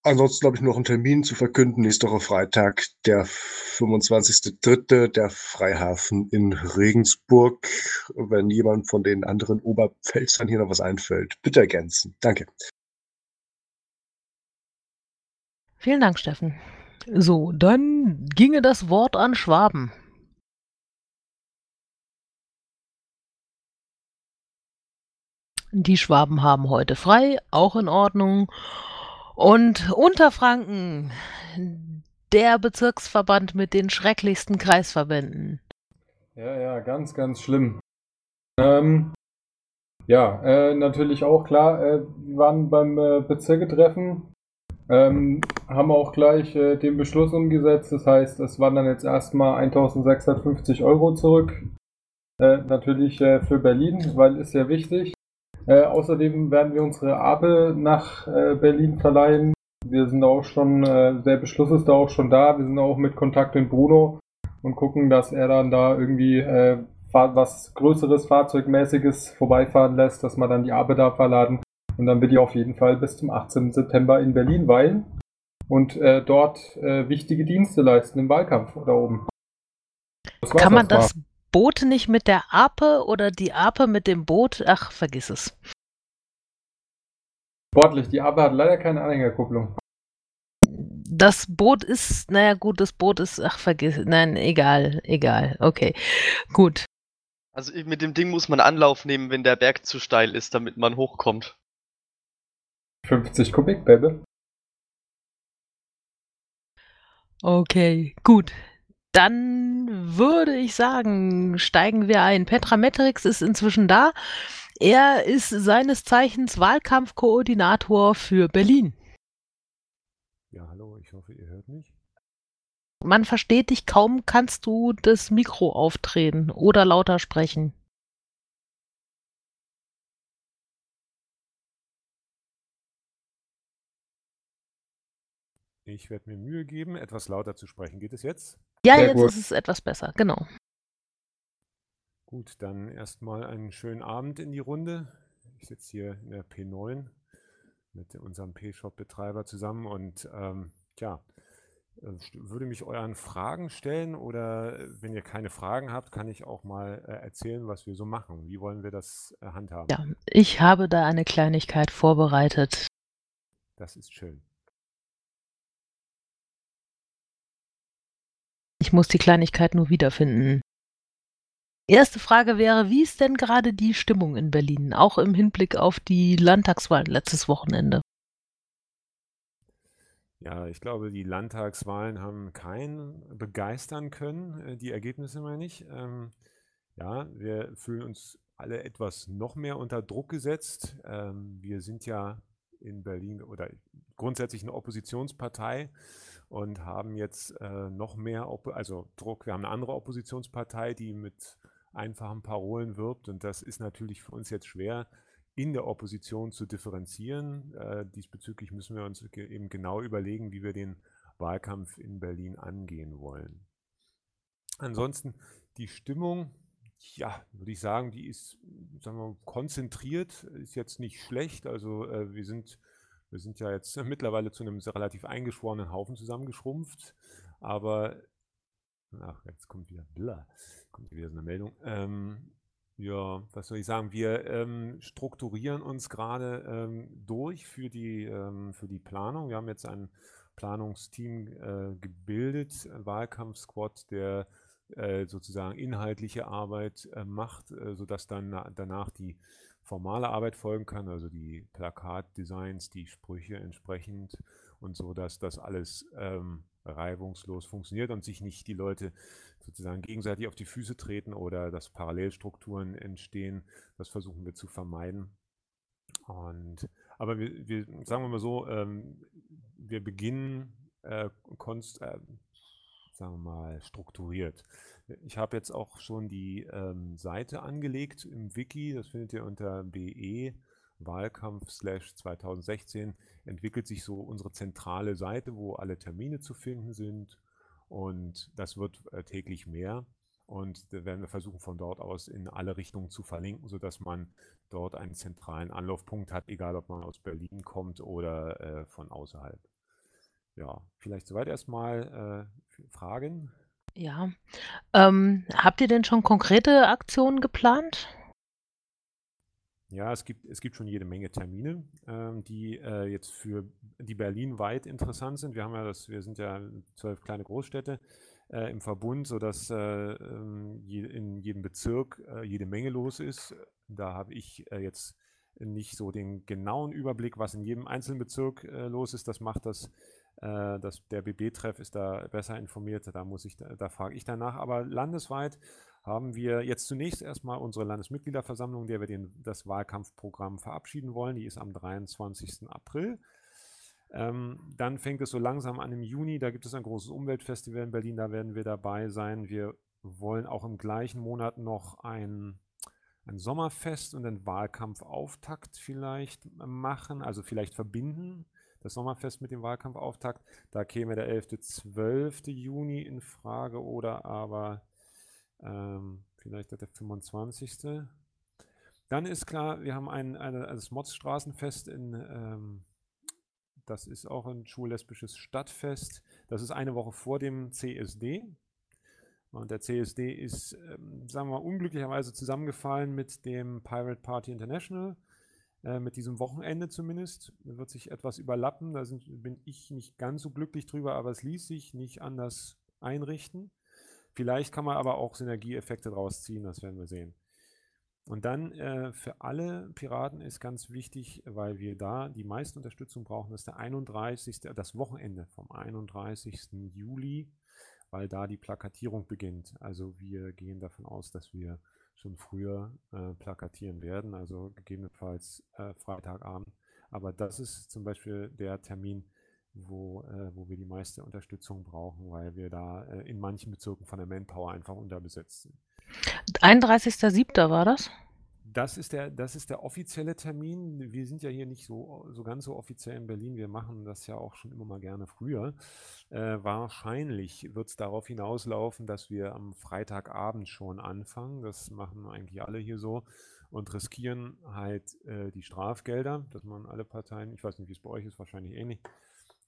ansonsten habe ich noch einen Termin zu verkünden. Nächste Woche Freitag, der 25.3., der Freihafen in Regensburg. Wenn jemand von den anderen Oberpfälzern hier noch was einfällt, bitte ergänzen. Danke. Vielen Dank, Steffen. So, dann ginge das Wort an Schwaben. Die Schwaben haben heute frei, auch in Ordnung. Und Unterfranken, der Bezirksverband mit den schrecklichsten Kreisverbänden. Ja, ja, ganz, ganz schlimm. Ähm, ja, äh, natürlich auch klar, äh, wir waren beim äh, Bezirketreffen, ähm, haben auch gleich äh, den Beschluss umgesetzt. Das heißt, es waren dann jetzt erstmal 1650 Euro zurück. Äh, natürlich äh, für Berlin, weil ist ja wichtig. Äh, außerdem werden wir unsere Ape nach äh, Berlin verleihen. Wir sind auch schon, äh, der Beschluss ist da auch schon da. Wir sind auch mit Kontakt mit Bruno und gucken, dass er dann da irgendwie was größeres, fahrzeugmäßiges vorbeifahren lässt, dass man dann die Ape da verladen. Und dann wird die auf jeden Fall bis zum 18. September in Berlin weilen und äh, dort äh, wichtige Dienste leisten im Wahlkampf da oben. Kann man das Boot nicht mit der Ape oder die Ape mit dem Boot? Ach, vergiss es. Sportlich, die Ape hat leider keine Anhängerkupplung. Das Boot ist, naja gut, das Boot ist, ach vergiss, nein, egal, egal, okay, gut. Also mit dem Ding muss man Anlauf nehmen, wenn der Berg zu steil ist, damit man hochkommt. 50 Kubik, Baby. Okay, gut. Dann würde ich sagen, steigen wir ein. Petra Metrix ist inzwischen da. Er ist seines Zeichens Wahlkampfkoordinator für Berlin. Ja, hallo, ich hoffe, ihr hört mich. Man versteht dich kaum, kannst du das Mikro aufdrehen oder lauter sprechen. Ich werde mir Mühe geben, etwas lauter zu sprechen. Geht es jetzt? Ja, Sehr jetzt gut. ist es etwas besser, genau. Gut, dann erstmal einen schönen Abend in die Runde. Ich sitze hier in der P9 mit unserem P-Shop-Betreiber zusammen und ähm, ja, äh, würde mich euren Fragen stellen oder äh, wenn ihr keine Fragen habt, kann ich auch mal äh, erzählen, was wir so machen. Wie wollen wir das äh, handhaben? Ja, ich habe da eine Kleinigkeit vorbereitet. Das ist schön. Ich muss die Kleinigkeit nur wiederfinden. Erste Frage wäre, wie ist denn gerade die Stimmung in Berlin, auch im Hinblick auf die Landtagswahlen letztes Wochenende? Ja, ich glaube, die Landtagswahlen haben keinen begeistern können, äh, die Ergebnisse meine ich. Ähm, ja, wir fühlen uns alle etwas noch mehr unter Druck gesetzt. Ähm, wir sind ja in Berlin oder grundsätzlich eine Oppositionspartei und haben jetzt äh, noch mehr, Op also Druck. Wir haben eine andere Oppositionspartei, die mit einfachen Parolen wirbt und das ist natürlich für uns jetzt schwer in der Opposition zu differenzieren. Äh, diesbezüglich müssen wir uns ge eben genau überlegen, wie wir den Wahlkampf in Berlin angehen wollen. Ansonsten die Stimmung, ja, würde ich sagen, die ist, sagen wir, konzentriert, ist jetzt nicht schlecht. Also äh, wir sind wir sind ja jetzt mittlerweile zu einem relativ eingeschworenen Haufen zusammengeschrumpft, aber ach, jetzt kommt wieder, blah, kommt wieder so eine Meldung. Ähm, ja, was soll ich sagen? Wir ähm, strukturieren uns gerade ähm, durch für die, ähm, für die Planung. Wir haben jetzt ein Planungsteam äh, gebildet, Wahlkampfsquad, der äh, sozusagen inhaltliche Arbeit äh, macht, äh, sodass dann danach die formale Arbeit folgen kann, also die Plakatdesigns, die Sprüche entsprechend und so, dass das alles ähm, reibungslos funktioniert und sich nicht die Leute sozusagen gegenseitig auf die Füße treten oder dass Parallelstrukturen entstehen. Das versuchen wir zu vermeiden. Und, aber wir, wir sagen wir mal so, ähm, wir beginnen äh, konst, äh, sagen wir mal, strukturiert. Ich habe jetzt auch schon die ähm, Seite angelegt im Wiki, das findet ihr unter BE Wahlkampf 2016 entwickelt sich so unsere zentrale Seite, wo alle Termine zu finden sind und das wird äh, täglich mehr und da werden wir versuchen von dort aus in alle Richtungen zu verlinken, sodass man dort einen zentralen Anlaufpunkt hat, egal ob man aus Berlin kommt oder äh, von außerhalb. Ja, vielleicht soweit erstmal äh, Fragen. Ja. Ähm, habt ihr denn schon konkrete Aktionen geplant? Ja, es gibt, es gibt schon jede Menge Termine, ähm, die äh, jetzt für die Berlin weit interessant sind. Wir haben ja das, wir sind ja zwölf kleine Großstädte äh, im Verbund, sodass äh, ähm, je, in jedem Bezirk äh, jede Menge los ist. Da habe ich äh, jetzt nicht so den genauen Überblick, was in jedem einzelnen Bezirk äh, los ist. Das macht das, äh, das der BB-Treff ist da besser informiert. Da muss ich, da, da frage ich danach. Aber landesweit haben wir jetzt zunächst erstmal unsere Landesmitgliederversammlung, der wir den, das Wahlkampfprogramm verabschieden wollen. Die ist am 23. April. Ähm, dann fängt es so langsam an im Juni. Da gibt es ein großes Umweltfestival in Berlin. Da werden wir dabei sein. Wir wollen auch im gleichen Monat noch ein ein Sommerfest und einen Wahlkampfauftakt vielleicht machen, also vielleicht verbinden, das Sommerfest mit dem Wahlkampfauftakt. Da käme der 11., 12. Juni in Frage oder aber ähm, vielleicht der 25. Dann ist klar, wir haben ein, ein, das Motzstraßenfest in, ähm, das ist auch ein schullesbisches Stadtfest. Das ist eine Woche vor dem CSD. Und der CSD ist, ähm, sagen wir mal, unglücklicherweise zusammengefallen mit dem Pirate Party International, äh, mit diesem Wochenende zumindest. Wird sich etwas überlappen, da sind, bin ich nicht ganz so glücklich drüber, aber es ließ sich nicht anders einrichten. Vielleicht kann man aber auch Synergieeffekte draus ziehen, das werden wir sehen. Und dann äh, für alle Piraten ist ganz wichtig, weil wir da die meiste Unterstützung brauchen, dass der 31. das Wochenende vom 31. Juli weil da die Plakatierung beginnt. Also wir gehen davon aus, dass wir schon früher äh, plakatieren werden, also gegebenenfalls äh, Freitagabend. Aber das ist zum Beispiel der Termin, wo, äh, wo wir die meiste Unterstützung brauchen, weil wir da äh, in manchen Bezirken von der Manpower einfach unterbesetzt sind. 31.07. war das? Das ist der, das ist der offizielle Termin. Wir sind ja hier nicht so, so ganz so offiziell in Berlin. Wir machen das ja auch schon immer mal gerne früher. Äh, wahrscheinlich wird es darauf hinauslaufen, dass wir am Freitagabend schon anfangen. Das machen eigentlich alle hier so und riskieren halt äh, die Strafgelder. Das machen alle Parteien. Ich weiß nicht, wie es bei euch ist, wahrscheinlich ähnlich.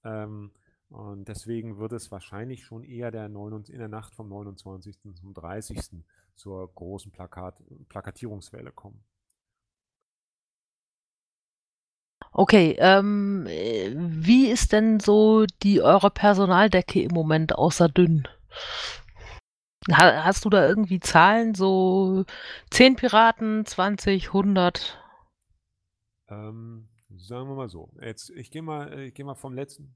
Ähm, und deswegen wird es wahrscheinlich schon eher der 9, in der Nacht vom 29. zum 30 zur großen Plakat Plakatierungswelle kommen. Okay, ähm, äh, wie ist denn so die eure Personaldecke im Moment außer dünn? Ha hast du da irgendwie Zahlen, so 10 Piraten, 20, 100? Ähm, sagen wir mal so. Jetzt, ich gehe mal, ich gehe mal vom letzten,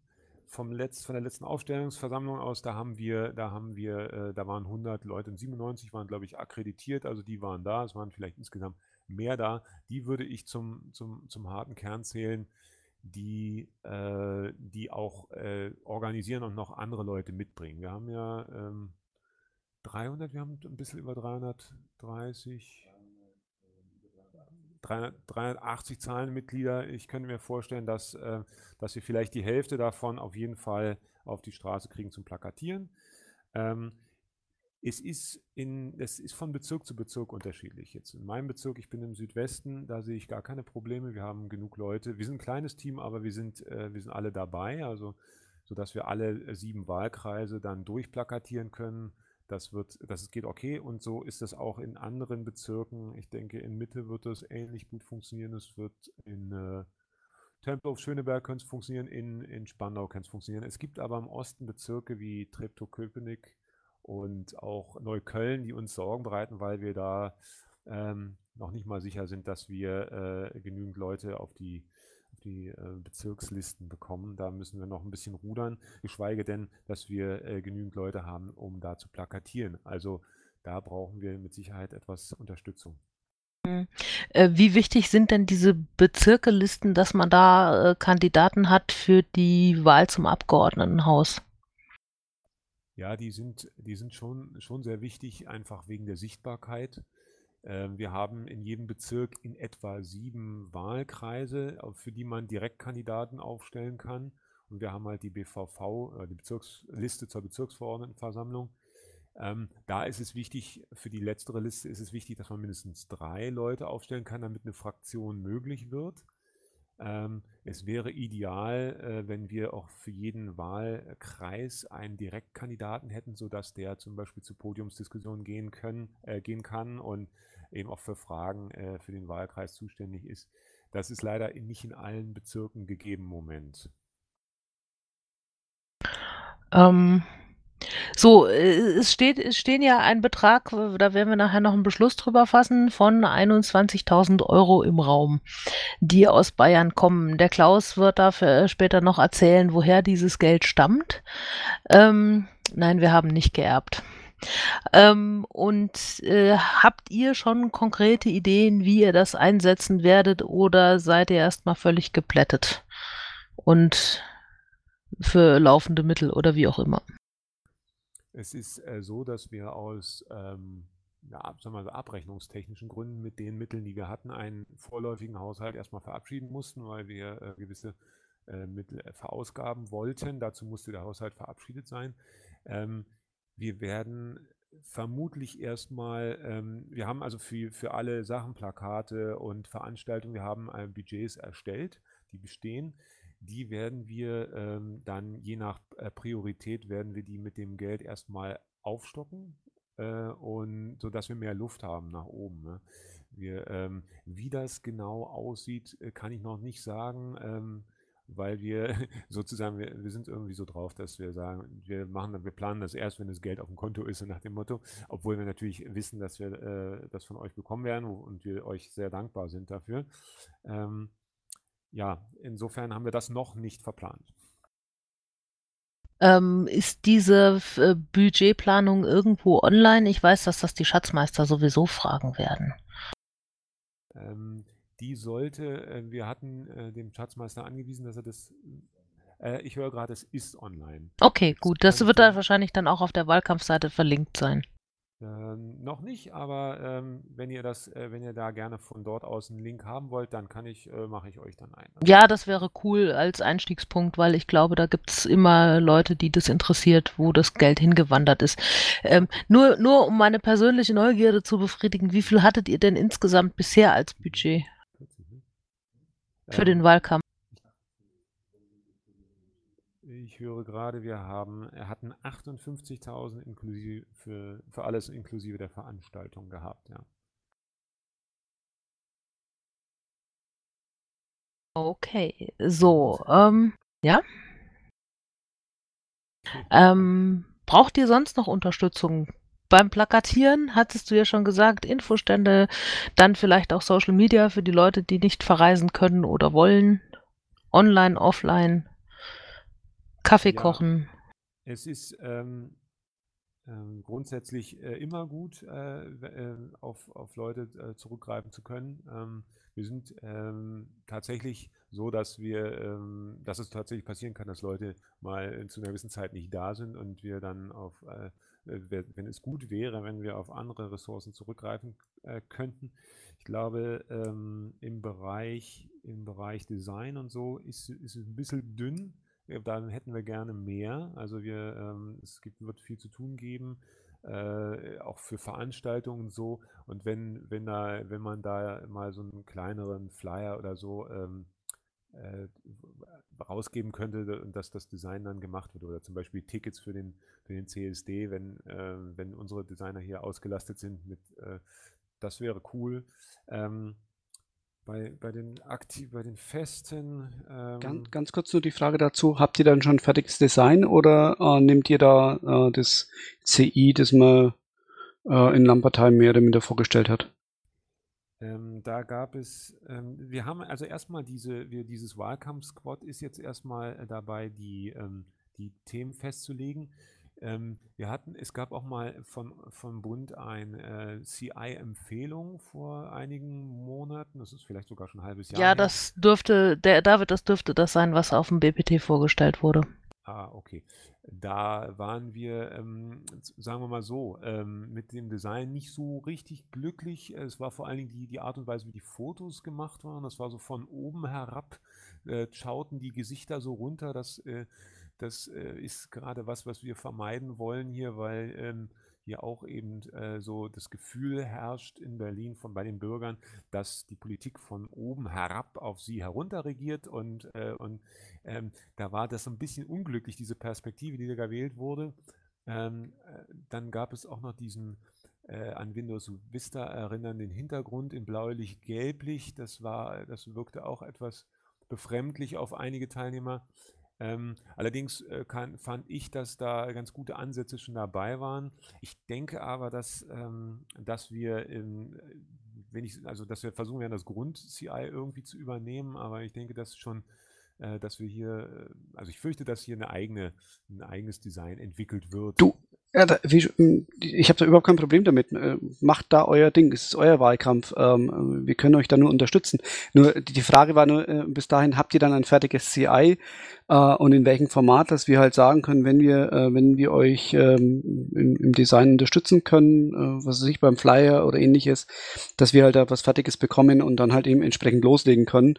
vom Letz-, von der letzten Aufstellungsversammlung aus, da haben wir, da haben wir, äh, da waren 100 Leute und 97 waren, glaube ich, akkreditiert, also die waren da, es waren vielleicht insgesamt mehr da. Die würde ich zum, zum, zum harten Kern zählen, die, äh, die auch äh, organisieren und noch andere Leute mitbringen. Wir haben ja ähm, 300, wir haben ein bisschen über 330, 380 Zahlenmitglieder. Ich könnte mir vorstellen, dass, äh, dass wir vielleicht die Hälfte davon auf jeden Fall auf die Straße kriegen zum Plakatieren. Ähm, es ist, in, es ist von Bezirk zu Bezirk unterschiedlich. Jetzt in meinem Bezirk, ich bin im Südwesten, da sehe ich gar keine Probleme. Wir haben genug Leute. Wir sind ein kleines Team, aber wir sind, äh, wir sind alle dabei, also sodass wir alle äh, sieben Wahlkreise dann durchplakatieren können. Das wird, das geht okay und so ist es auch in anderen Bezirken. Ich denke, in Mitte wird es ähnlich gut funktionieren. Es wird in äh, Tempelhof Schöneberg könnte es funktionieren, in, in Spandau könnte es funktionieren. Es gibt aber im Osten Bezirke wie Treptow-Köpenick und auch Neukölln, die uns Sorgen bereiten, weil wir da ähm, noch nicht mal sicher sind, dass wir äh, genügend Leute auf die die äh, Bezirkslisten bekommen. Da müssen wir noch ein bisschen rudern, geschweige denn, dass wir äh, genügend Leute haben, um da zu plakatieren. Also da brauchen wir mit Sicherheit etwas Unterstützung. Hm. Äh, wie wichtig sind denn diese Bezirkelisten, dass man da äh, Kandidaten hat für die Wahl zum Abgeordnetenhaus? Ja, die sind, die sind schon, schon sehr wichtig, einfach wegen der Sichtbarkeit. Ähm, wir haben in jedem Bezirk in etwa sieben Wahlkreise, für die man Direktkandidaten aufstellen kann. Und wir haben halt die BVV, äh, die Bezirksliste zur Bezirksverordnetenversammlung. Ähm, da ist es wichtig, für die letztere Liste ist es wichtig, dass man mindestens drei Leute aufstellen kann, damit eine Fraktion möglich wird. Ähm, es wäre ideal, äh, wenn wir auch für jeden Wahlkreis einen Direktkandidaten hätten, sodass der zum Beispiel zu Podiumsdiskussionen gehen, können, äh, gehen kann und eben auch für Fragen äh, für den Wahlkreis zuständig ist. Das ist leider nicht in allen Bezirken gegeben im Moment. Ähm, So, äh, es steht es stehen ja ein Betrag, da werden wir nachher noch einen Beschluss drüber fassen, von 21.000 Euro im Raum, die aus Bayern kommen. Der Klaus wird dafür später noch erzählen, woher dieses Geld stammt. Ähm, nein, wir haben nicht geerbt. Ähm, und, äh, habt ihr schon konkrete Ideen, wie ihr das einsetzen werdet oder seid ihr erst mal völlig geplättet und für laufende Mittel oder wie auch immer? Es ist äh, so, dass wir aus ähm, ja, sagen wir mal, abrechnungstechnischen Gründen mit den Mitteln, die wir hatten, einen vorläufigen Haushalt erstmal verabschieden mussten, weil wir äh, gewisse äh, Mittel äh, verausgaben wollten. Dazu musste der Haushalt verabschiedet sein. Ähm, wir werden vermutlich erstmal, ähm, wir haben also für, für alle Sachen, Plakate und Veranstaltungen, wir haben äh, Budgets erstellt, die bestehen die werden wir ähm, dann je nach äh, Priorität werden wir die mit dem Geld erstmal aufstocken äh, und so dass wir mehr Luft haben nach oben. Ne? Wir, ähm, wie das genau aussieht, äh, kann ich noch nicht sagen, ähm, weil wir sozusagen, wir, wir, sind irgendwie so drauf, dass wir sagen, wir machen, wir planen das erst, wenn das Geld auf dem Konto ist, nach dem Motto, obwohl wir natürlich wissen, dass wir äh, das von euch bekommen werden und wir euch sehr dankbar sind dafür. Ähm, ja, insofern haben wir das noch nicht verplant. Ähm, ist diese äh, Budgetplanung irgendwo online? Ich weiß, dass das die Schatzmeister sowieso fragen werden. Ähm, die sollte, äh, wir hatten äh, dem Schatzmeister angewiesen, dass er das äh, ich höre gerade, es ist online. Okay, gut. Das wird da wahrscheinlich dann auch auf der Wahlkampfseite verlinkt sein. Ähm, noch nicht, aber ähm, wenn ihr das, äh, wenn ihr da gerne von dort aus einen Link haben wollt, dann kann ich, äh, mache ich euch dann ein. Ja, das wäre cool als Einstiegspunkt, weil ich glaube, da gibt es immer Leute, die das interessiert, wo das Geld hingewandert ist. Ähm, nur, nur um meine persönliche Neugierde zu befriedigen, wie viel hattet ihr denn insgesamt bisher als Budget für den Ähm, Wahlkampf? Ich höre gerade, wir haben, er hatten 58.000 inklusive für, für alles inklusive der Veranstaltung gehabt, ja. Okay, so, ähm, ja? Ähm, braucht ihr sonst noch Unterstützung? Beim Plakatieren hattest du ja schon gesagt, Infostände, dann vielleicht auch Social Media für die Leute, die nicht verreisen können oder wollen. Online, offline, Kaffee Ja, kochen. es ist ähm, ähm, grundsätzlich äh, immer gut, äh, äh, auf, auf Leute äh, zurückgreifen zu können. Ähm, wir sind ähm, tatsächlich so, dass wir, ähm, dass es tatsächlich passieren kann, dass Leute mal zu einer gewissen Zeit nicht da sind und wir dann auf, äh, äh, we- wenn es gut wäre, wenn wir auf andere Ressourcen zurückgreifen äh, könnten. Ich glaube, ähm, im Bereich, im Bereich Design und so ist, ist es ein bisschen dünn. Ja, dann hätten wir gerne mehr. Also wir, ähm, es gibt, wird viel zu tun geben, äh, auch für Veranstaltungen und so. Und wenn, wenn da, wenn man da mal so einen kleineren Flyer oder so ähm, äh, rausgeben könnte und dass das Design dann gemacht wird oder zum Beispiel Tickets für den, für den CSD, wenn, äh, wenn unsere Designer hier ausgelastet sind mit, äh, das wäre cool. Ähm, bei, bei den aktiv, bei den Festen, ähm, Ganz, ganz kurz nur die Frage dazu, habt ihr dann schon fertiges Design oder äh, nehmt ihr da äh, das CI, das man äh, in Lampertheim mehr oder minder vorgestellt hat? Ähm, da gab es, ähm, wir haben also erstmal diese, wir, dieses Wahlkampf-Squad ist jetzt erstmal äh, dabei, die, ähm, die Themen festzulegen. Ähm, wir hatten, es gab auch mal von, vom Bund eine äh, CI-Empfehlung vor einigen Monaten, das ist vielleicht sogar schon ein halbes Jahr Ja, her. das dürfte, der David, das dürfte das sein, was auf dem BPT vorgestellt wurde. Ah, okay. Da waren wir, ähm, sagen wir mal so, ähm, mit dem Design nicht so richtig glücklich. Es war vor allen Dingen die, die Art und Weise, wie die Fotos gemacht waren. Das war so von oben herab, äh, schauten die Gesichter so runter. Das, äh, das äh, ist gerade was, was wir vermeiden wollen hier, weil ähm, hier auch eben äh, so das Gefühl herrscht in Berlin von bei den Bürgern, dass die Politik von oben herab auf sie herunter regiert und, äh, und ähm, da war das so ein bisschen unglücklich, diese Perspektive, die da gewählt wurde. Ähm, äh, dann gab es auch noch diesen äh, an Windows Vista erinnernden Hintergrund in bläulich-gelblich. Das war, das wirkte auch etwas befremdlich auf einige Teilnehmer. Ähm, allerdings äh, kann, fand ich, dass da ganz gute Ansätze schon dabei waren. Ich denke aber, dass, ähm, dass wir in, wenn ich, also dass wir versuchen werden, das Grund-CI irgendwie zu übernehmen, aber ich denke, dass schon, äh, dass wir hier, äh, also ich fürchte, dass hier eine eigene, ein eigenes Design entwickelt wird. Du, ja, da, wie, hm, ich habe da überhaupt kein Problem damit. Äh, macht da euer Ding, es ist euer Wahlkampf. Ähm, wir können euch da nur unterstützen. Nur die Frage war nur, äh, bis dahin habt ihr dann ein fertiges CI äh, und in welchem Format, dass wir halt sagen können, wenn wir, wenn wir euch ähm, im, im, Design unterstützen können, was weiß ich, beim Flyer oder ähnliches, dass wir halt da was Fertiges bekommen und dann halt eben entsprechend loslegen können.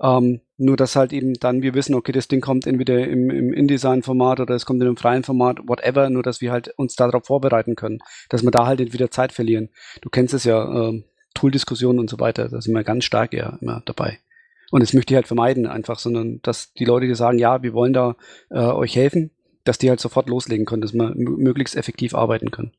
Ähm, nur dass halt eben dann wir wissen, okay, das Ding kommt entweder im, im InDesign-Format oder es kommt in einem freien Format, whatever, nur dass wir halt uns darauf vorbereiten können, dass wir da halt nicht wieder Zeit verlieren. Du kennst es ja, äh, Tool-Diskussionen und so weiter, da sind wir ganz stark ja immer dabei. Und das möchte ich halt vermeiden einfach, sondern dass die Leute, die sagen, ja, wir wollen da äh, euch helfen, dass die halt sofort loslegen können, dass wir möglichst effektiv arbeiten können.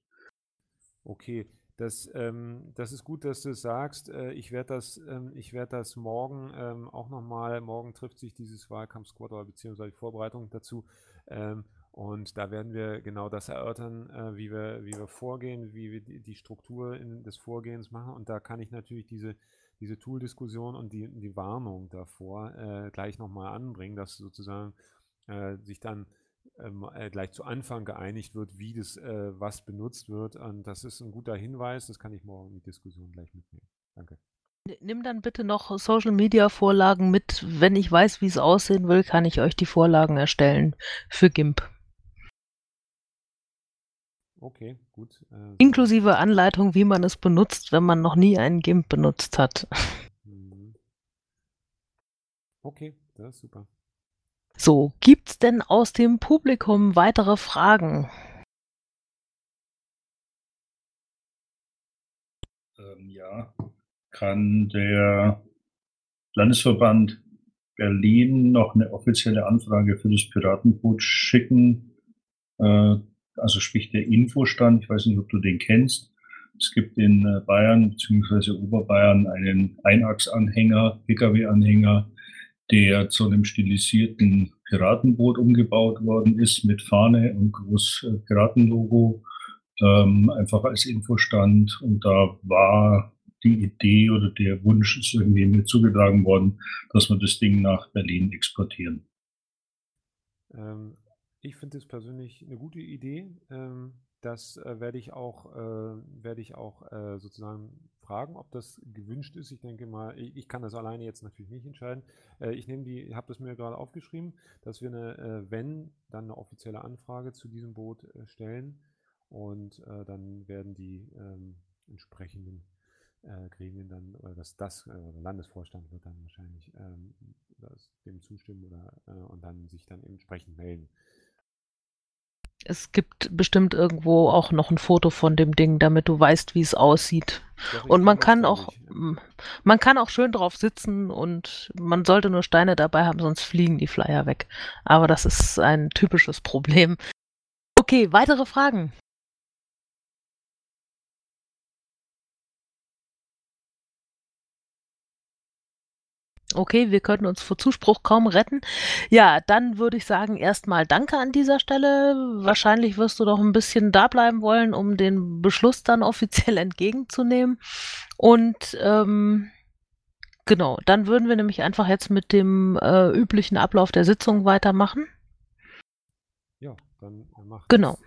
Okay, das, ähm, das ist gut, dass du es sagst. Äh, ich werde das, ähm, werd das morgen ähm, auch nochmal, morgen trifft sich dieses Wahlkampf-Squad oder beziehungsweise die Vorbereitung dazu. Ähm, und da werden wir genau das erörtern, äh, wie, wir, wie wir vorgehen, wie wir die, die Struktur in, des Vorgehens machen. Und da kann ich natürlich diese, diese Tool-Diskussion und die, die Warnung davor äh, gleich nochmal anbringen, dass sozusagen äh, sich dann ähm, äh, gleich zu Anfang geeinigt wird, wie das äh, was benutzt wird. Und das ist ein guter Hinweis, das kann ich morgen in die Diskussion gleich mitnehmen. Danke. Nimm dann bitte noch Social Media Vorlagen mit. Wenn ich weiß, wie es aussehen will, kann ich euch die Vorlagen erstellen für GIMP. Okay, gut. Äh, Inklusive Anleitung, wie man es benutzt, wenn man noch nie einen GIMP benutzt hat. Mhm. Okay, das ist super. So, gibt's denn aus dem Publikum weitere Fragen? Ähm, ja, kann der Landesverband Berlin noch eine offizielle Anfrage für das Piratenboot schicken? Äh, also sprich der Infostand, ich weiß nicht, ob du den kennst. Es gibt in äh, Bayern bzw. Oberbayern einen Einachsanhänger, Pkw-Anhänger, der zu einem stilisierten Piratenboot umgebaut worden ist mit Fahne und groß äh, Piratenlogo, ähm, einfach als Infostand. Und da war die Idee oder der Wunsch ist irgendwie mir zugetragen worden, dass wir das Ding nach Berlin exportieren. Ähm, ich finde es persönlich eine gute Idee. Ähm, das äh, werde ich auch, äh, werde ich auch äh, sozusagen fragen, ob das gewünscht ist. Ich denke mal, ich, ich kann das alleine jetzt natürlich nicht entscheiden. Äh, ich nehme die, habe das mir gerade aufgeschrieben, dass wir eine, äh, wenn, dann eine offizielle Anfrage zu diesem Boot äh, stellen und dann werden die ähm, entsprechenden Gremien dann, oder das, das der Landesvorstand wird dann wahrscheinlich ähm, dem zustimmen oder und dann sich dann entsprechend melden. Es gibt bestimmt irgendwo auch noch ein Foto von dem Ding, damit du weißt, wie es aussieht. Doch, und man kann auch, man kann auch schön drauf sitzen und man sollte nur Steine dabei haben, sonst fliegen die Flyer weg. Aber das ist ein typisches Problem. Okay, weitere Fragen? Okay, wir könnten uns vor Zuspruch kaum retten. Ja, dann würde ich sagen, erstmal danke an dieser Stelle. Wahrscheinlich wirst du doch ein bisschen da bleiben wollen, um den Beschluss dann offiziell entgegenzunehmen. Und ähm, genau, dann würden wir nämlich einfach jetzt mit dem äh, üblichen Ablauf der Sitzung weitermachen. Ja, dann macht Genau.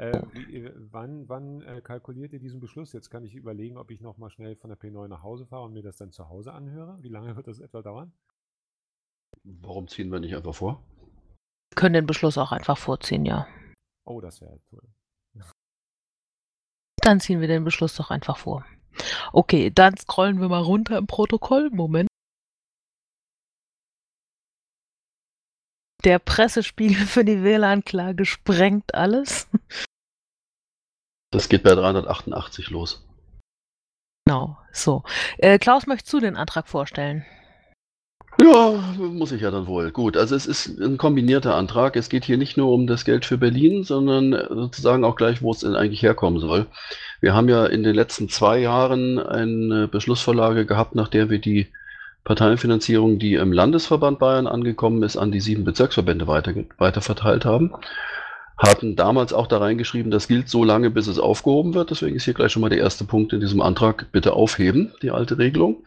Äh, wie, äh, wann wann äh, kalkuliert ihr diesen Beschluss? Jetzt kann ich überlegen, ob ich nochmal schnell von der P9 nach Hause fahre und mir das dann zu Hause anhöre. Wie lange wird das etwa dauern? Warum ziehen wir nicht einfach vor? Wir können den Beschluss auch einfach vorziehen, ja. Oh, das wäre toll. Dann ziehen wir den Beschluss doch einfach vor. Okay, dann scrollen wir mal runter im Protokoll. Moment. Der Pressespiegel für die WLAN-Klage sprengt alles. Das geht bei 388 los. Genau, so. Äh, Klaus, möchtest du den Antrag vorstellen? Ja, muss ich ja dann wohl. Gut, also es ist ein kombinierter Antrag. Es geht hier nicht nur um das Geld für Berlin, sondern sozusagen auch gleich, wo es denn eigentlich herkommen soll. Wir haben ja in den letzten zwei Jahren eine Beschlussvorlage gehabt, nach der wir die Parteienfinanzierung, die im Landesverband Bayern angekommen ist, an die sieben Bezirksverbände weiter, weiter verteilt haben. Hatten damals auch da reingeschrieben, das gilt so lange, bis es aufgehoben wird. Deswegen ist hier gleich schon mal der erste Punkt in diesem Antrag, bitte aufheben, die alte Regelung.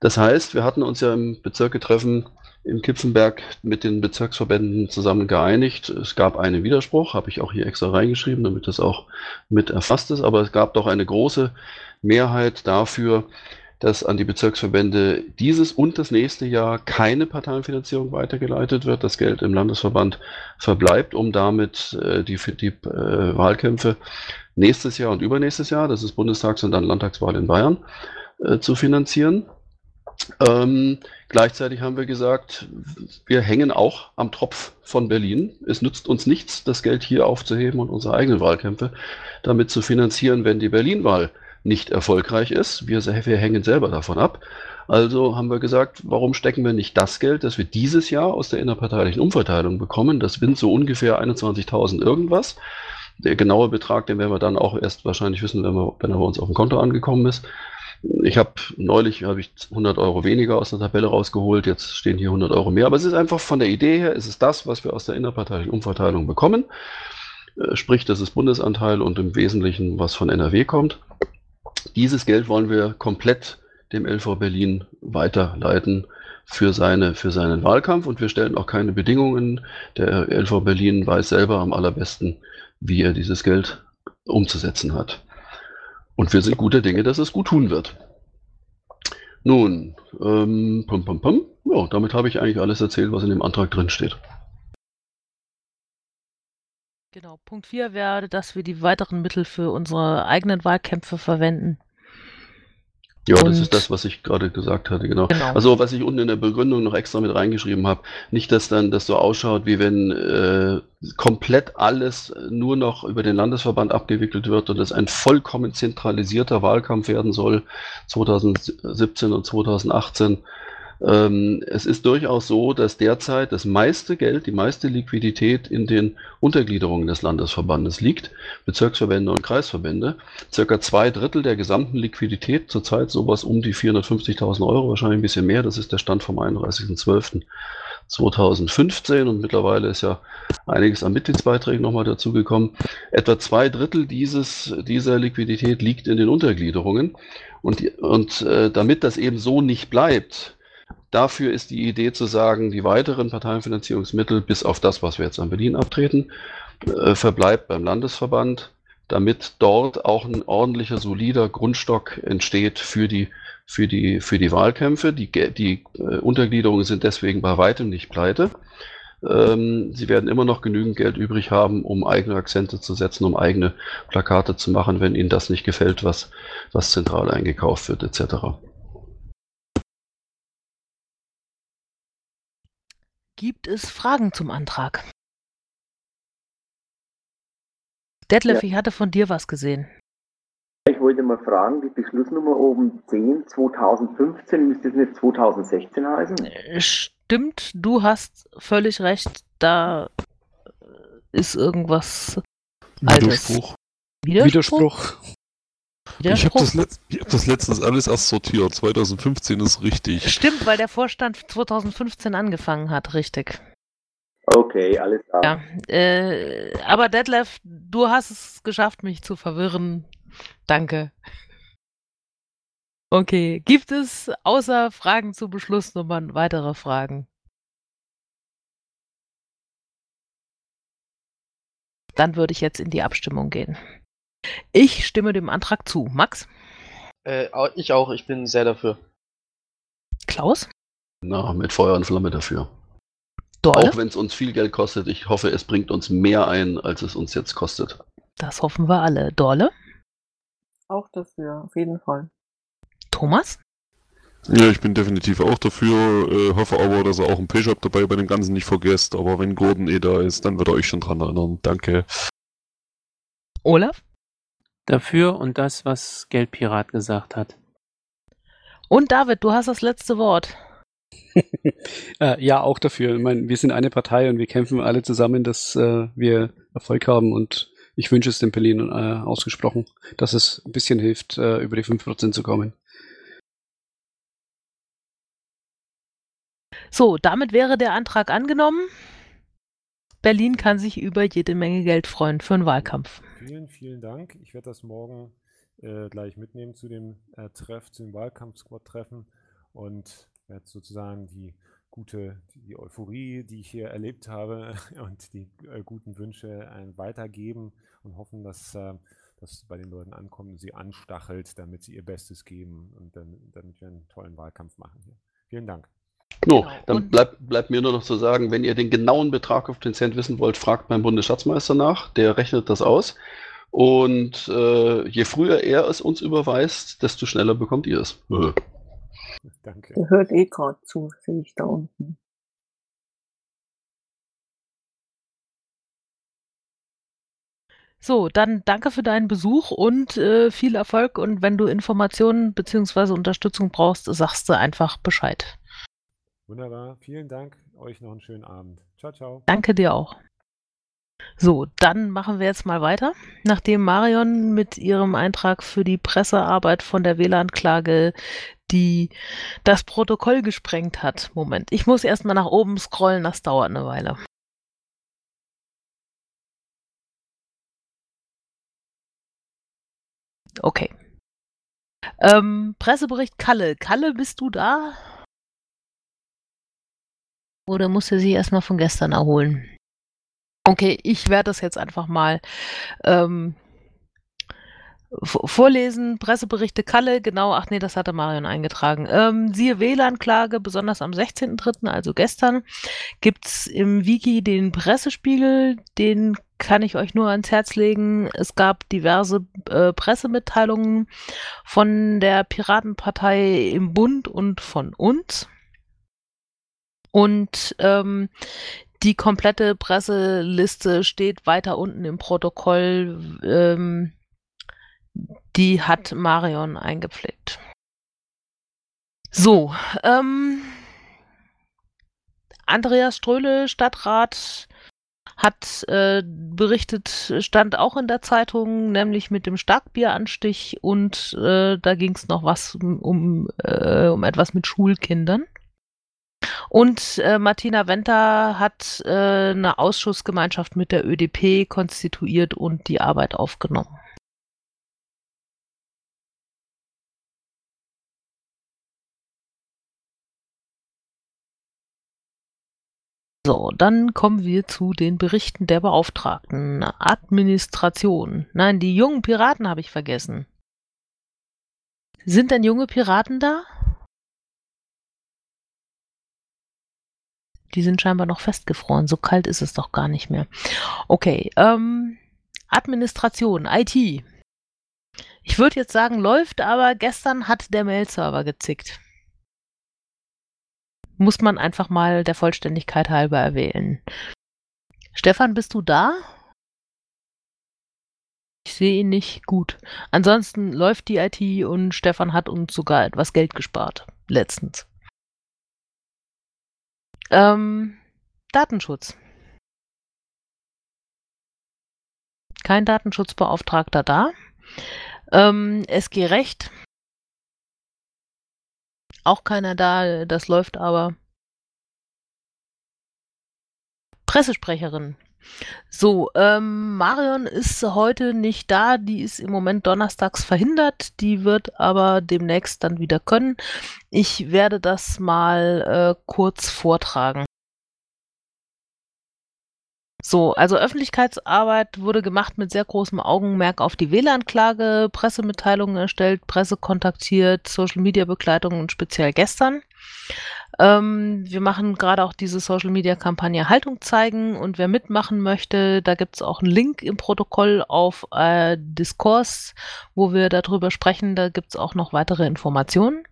Das heißt, wir hatten uns ja im Bezirketreffen in Kipfenberg mit den Bezirksverbänden zusammen geeinigt. Es gab einen Widerspruch, habe ich auch hier extra reingeschrieben, damit das auch mit erfasst ist. Aber es gab doch eine große Mehrheit dafür, dass an die Bezirksverbände dieses und das nächste Jahr keine Parteienfinanzierung weitergeleitet wird. Das Geld im Landesverband verbleibt, um damit äh, die, die äh, Wahlkämpfe nächstes Jahr und übernächstes Jahr, das ist Bundestags- und dann Landtagswahl in Bayern, äh, zu finanzieren. Ähm, gleichzeitig haben wir gesagt, wir hängen auch am Tropf von Berlin. Es nützt uns nichts, das Geld hier aufzuheben und unsere eigenen Wahlkämpfe damit zu finanzieren, wenn die Berlin-Wahl nicht erfolgreich ist. Wir, wir hängen selber davon ab. Also haben wir gesagt, warum stecken wir nicht das Geld, das wir dieses Jahr aus der innerparteilichen Umverteilung bekommen? Das sind so ungefähr 21.000 irgendwas. Der genaue Betrag, den werden wir dann auch erst wahrscheinlich wissen, wenn, wir, wenn er bei uns auf dem Konto angekommen ist. Ich habe neulich habe ich 100 Euro weniger aus der Tabelle rausgeholt, jetzt stehen hier 100 Euro mehr. Aber es ist einfach von der Idee her, es ist das, was wir aus der innerparteilichen Umverteilung bekommen. Äh, sprich, das ist Bundesanteil und im Wesentlichen, was von NRW kommt. Dieses Geld wollen wir komplett dem LV Berlin weiterleiten für, seine, für seinen Wahlkampf und wir stellen auch keine Bedingungen. Der LV Berlin weiß selber am allerbesten, wie er dieses Geld umzusetzen hat. Und wir sind guter Dinge, dass es gut tun wird. Nun, ähm, pum, pum, pum. Ja, damit habe ich eigentlich alles erzählt, was in dem Antrag drin steht. Genau, Punkt 4 wäre, dass wir die weiteren Mittel für unsere eigenen Wahlkämpfe verwenden. Ja, das ist das, was ich gerade gesagt hatte, genau. Genau. Also, was ich unten in der Begründung noch extra mit reingeschrieben habe, nicht, dass dann das so ausschaut, wie wenn äh, komplett alles nur noch über den Landesverband abgewickelt wird und es ein vollkommen zentralisierter Wahlkampf werden soll, 2017 und 2018. Ähm, es ist durchaus so, dass derzeit das meiste Geld, die meiste Liquidität in den Untergliederungen des Landesverbandes liegt, Bezirksverbände und Kreisverbände. Circa zwei Drittel der gesamten Liquidität, zurzeit sowas um die 450.000 Euro, wahrscheinlich ein bisschen mehr, das ist der Stand vom 31.12.2015 und mittlerweile ist ja einiges an Mitgliedsbeiträgen nochmal dazugekommen. Etwa zwei Drittel dieses, dieser Liquidität liegt in den Untergliederungen und, und äh, damit das eben so nicht bleibt, Dafür ist die Idee zu sagen, die weiteren Parteienfinanzierungsmittel, bis auf das, was wir jetzt an Berlin abtreten, äh, verbleibt beim Landesverband, damit dort auch ein ordentlicher, solider Grundstock entsteht für die, für die, für die Wahlkämpfe. Die, die äh, Untergliederungen sind deswegen bei weitem nicht pleite. Ähm, sie werden immer noch genügend Geld übrig haben, um eigene Akzente zu setzen, um eigene Plakate zu machen, wenn ihnen das nicht gefällt, was, was zentral eingekauft wird, etc. Gibt es Fragen zum Antrag? Detlef, Ja. ich hatte von dir was gesehen. Ich wollte mal fragen, die Beschlussnummer oben 10 2015, müsste es nicht 2016 heißen? Äh, Stimmt, du hast völlig recht, da ist irgendwas Altes. Widerspruch. Widerspruch? Ich habe das, ich hab das letztens alles erst sortiert. 2015 ist richtig. Stimmt, weil der Vorstand 2015 angefangen hat, richtig. Okay, alles klar. Ja, äh, aber Detlef, du hast es geschafft, mich zu verwirren. Danke. Okay, gibt es außer Fragen zu Beschlussnummern weitere Fragen? Dann würde ich jetzt in die Abstimmung gehen. Ich stimme dem Antrag zu. Max? Äh, ich auch, ich bin sehr dafür. Klaus? Na, mit Feuer und Flamme dafür. Dorle? Auch wenn es uns viel Geld kostet, ich hoffe, es bringt uns mehr ein, als es uns jetzt kostet. Das hoffen wir alle. Dorle? Auch dafür, auf jeden Fall. Thomas? Ja, ich bin definitiv auch dafür. Äh, hoffe aber, dass er auch einen Page-Up dabei bei dem Ganzen nicht vergesst. Aber wenn Gordon eh da ist, dann wird er euch schon dran erinnern. Danke. Olaf? Dafür und das, was Geldpirat gesagt hat. Und David, du hast das letzte Wort. Äh, ja, auch dafür. Ich meine, wir sind eine Partei und wir kämpfen alle zusammen, dass äh, wir Erfolg haben und ich wünsche es dem Berlin äh, ausgesprochen, dass es ein bisschen hilft, äh, über die 5% zu kommen. So, damit wäre der Antrag angenommen. Berlin kann sich über jede Menge Geld freuen für einen Wahlkampf. Vielen, vielen Dank. Ich werde das morgen äh, gleich mitnehmen zu dem äh, Treff, zu dem Wahlkampf-Squad-Treffen und werde sozusagen die gute, die Euphorie, die ich hier erlebt habe und die äh, guten Wünsche äh, weitergeben und hoffen, dass äh, das bei den Leuten ankommt und sie anstachelt, damit sie ihr Bestes geben und dann, damit wir einen tollen Wahlkampf machen hier. Vielen Dank. So, dann bleibt, bleibt mir nur noch zu sagen, wenn ihr den genauen Betrag auf den Cent wissen wollt, fragt beim Bundesschatzmeister nach, der rechnet das aus. Und äh, je früher er es uns überweist, desto schneller bekommt ihr es. Äh. Danke. Der hört eh gerade zu, sehe ich da unten. So, dann danke für deinen Besuch und äh, viel Erfolg. Und wenn du Informationen bzw. Unterstützung brauchst, sagst du einfach Bescheid. Wunderbar. Vielen Dank. Euch noch einen schönen Abend. Ciao, ciao. Danke dir auch. So, dann machen wir jetzt mal weiter. Nachdem Marion mit ihrem Eintrag für die Pressearbeit von der WLAN-Klage die das Protokoll gesprengt hat. Moment, ich muss erstmal nach oben scrollen, das dauert eine Weile. Okay. Ähm, Pressebericht Kalle. Kalle, bist du da? Oder musste sie erstmal von gestern erholen? Okay, ich werde das jetzt einfach mal ähm, vorlesen. Presseberichte Kalle, genau, ach nee, das hatte Marion eingetragen. Ähm, siehe WLAN-Klage, besonders am 16.03., also gestern, gibt es im Wiki den Pressespiegel, den kann ich euch nur ans Herz legen. Es gab diverse äh, Pressemitteilungen von der Piratenpartei im Bund und von uns. Und ähm, die komplette Presseliste steht weiter unten im Protokoll. Ähm, die hat Marion eingepflegt. So, ähm, Andreas Ströhle, Stadtrat, hat äh, berichtet, stand auch in der Zeitung, nämlich mit dem Starkbieranstich und äh, da ging es noch was um, äh, um etwas mit Schulkindern. Und äh, Martina Venter hat äh, eine Ausschussgemeinschaft mit der ÖDP konstituiert und die Arbeit aufgenommen. So, dann kommen wir zu den Berichten der Beauftragten. Administration. Nein, die jungen Piraten habe ich vergessen. Sind denn junge Piraten da? Die sind scheinbar noch festgefroren. So kalt ist es doch gar nicht mehr. Okay, ähm, Administration, IT. Ich würde jetzt sagen, läuft, aber gestern hat der Mail-Server gezickt. Muss man einfach mal der Vollständigkeit halber erwähnen. Stefan, bist du da? Ich sehe ihn nicht gut. Ansonsten läuft die IT und Stefan hat uns sogar etwas Geld gespart. Letztens. Ähm, Datenschutz. Kein Datenschutzbeauftragter da. Ähm, SG Recht. Auch keiner da, das läuft aber. Pressesprecherin. So, ähm, Marion ist heute nicht da. Die ist im Moment donnerstags verhindert. Die wird aber demnächst dann wieder können. Ich werde das mal äh, kurz vortragen. So, also Öffentlichkeitsarbeit wurde gemacht mit sehr großem Augenmerk auf die WLAN-Klage, Pressemitteilungen erstellt, Presse kontaktiert, Social-Media-Begleitung und speziell gestern. Ähm, wir machen gerade auch diese Social-Media-Kampagne Haltung zeigen und wer mitmachen möchte, da gibt es auch einen Link im Protokoll auf äh, Diskurs, wo wir darüber sprechen. Da gibt es auch noch weitere Informationen.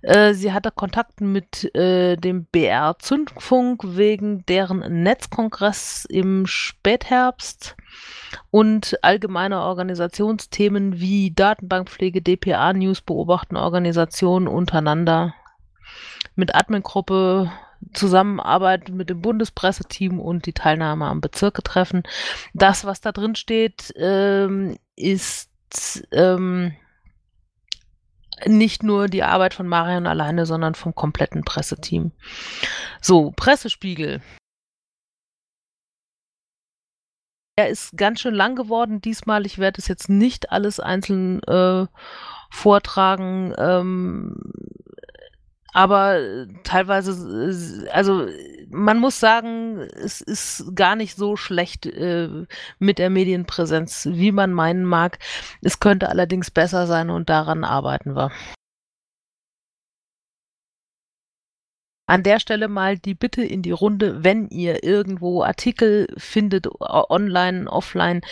Äh, sie hatte Kontakt mit äh, dem BR Zündfunk wegen deren Netzkongress im Spätherbst und allgemeine Organisationsthemen wie Datenbankpflege, DPA, News beobachten Organisationen untereinander mit Admin-Gruppe Zusammenarbeit mit dem Bundespresseteam und die Teilnahme am Bezirketreffen. Das, was da drin steht, ähm, ist ähm, nicht nur die Arbeit von Marion alleine, sondern vom kompletten Presseteam. So, Pressespiegel. Er ist ganz schön lang geworden diesmal. Ich werde es jetzt nicht alles einzeln äh, vortragen. Ähm, aber äh, teilweise, äh, also man muss sagen, es ist gar nicht so schlecht äh, mit der Medienpräsenz, wie man meinen mag. Es könnte allerdings besser sein und daran arbeiten wir. An der Stelle mal die Bitte in die Runde, wenn ihr irgendwo Artikel findet, online, offline,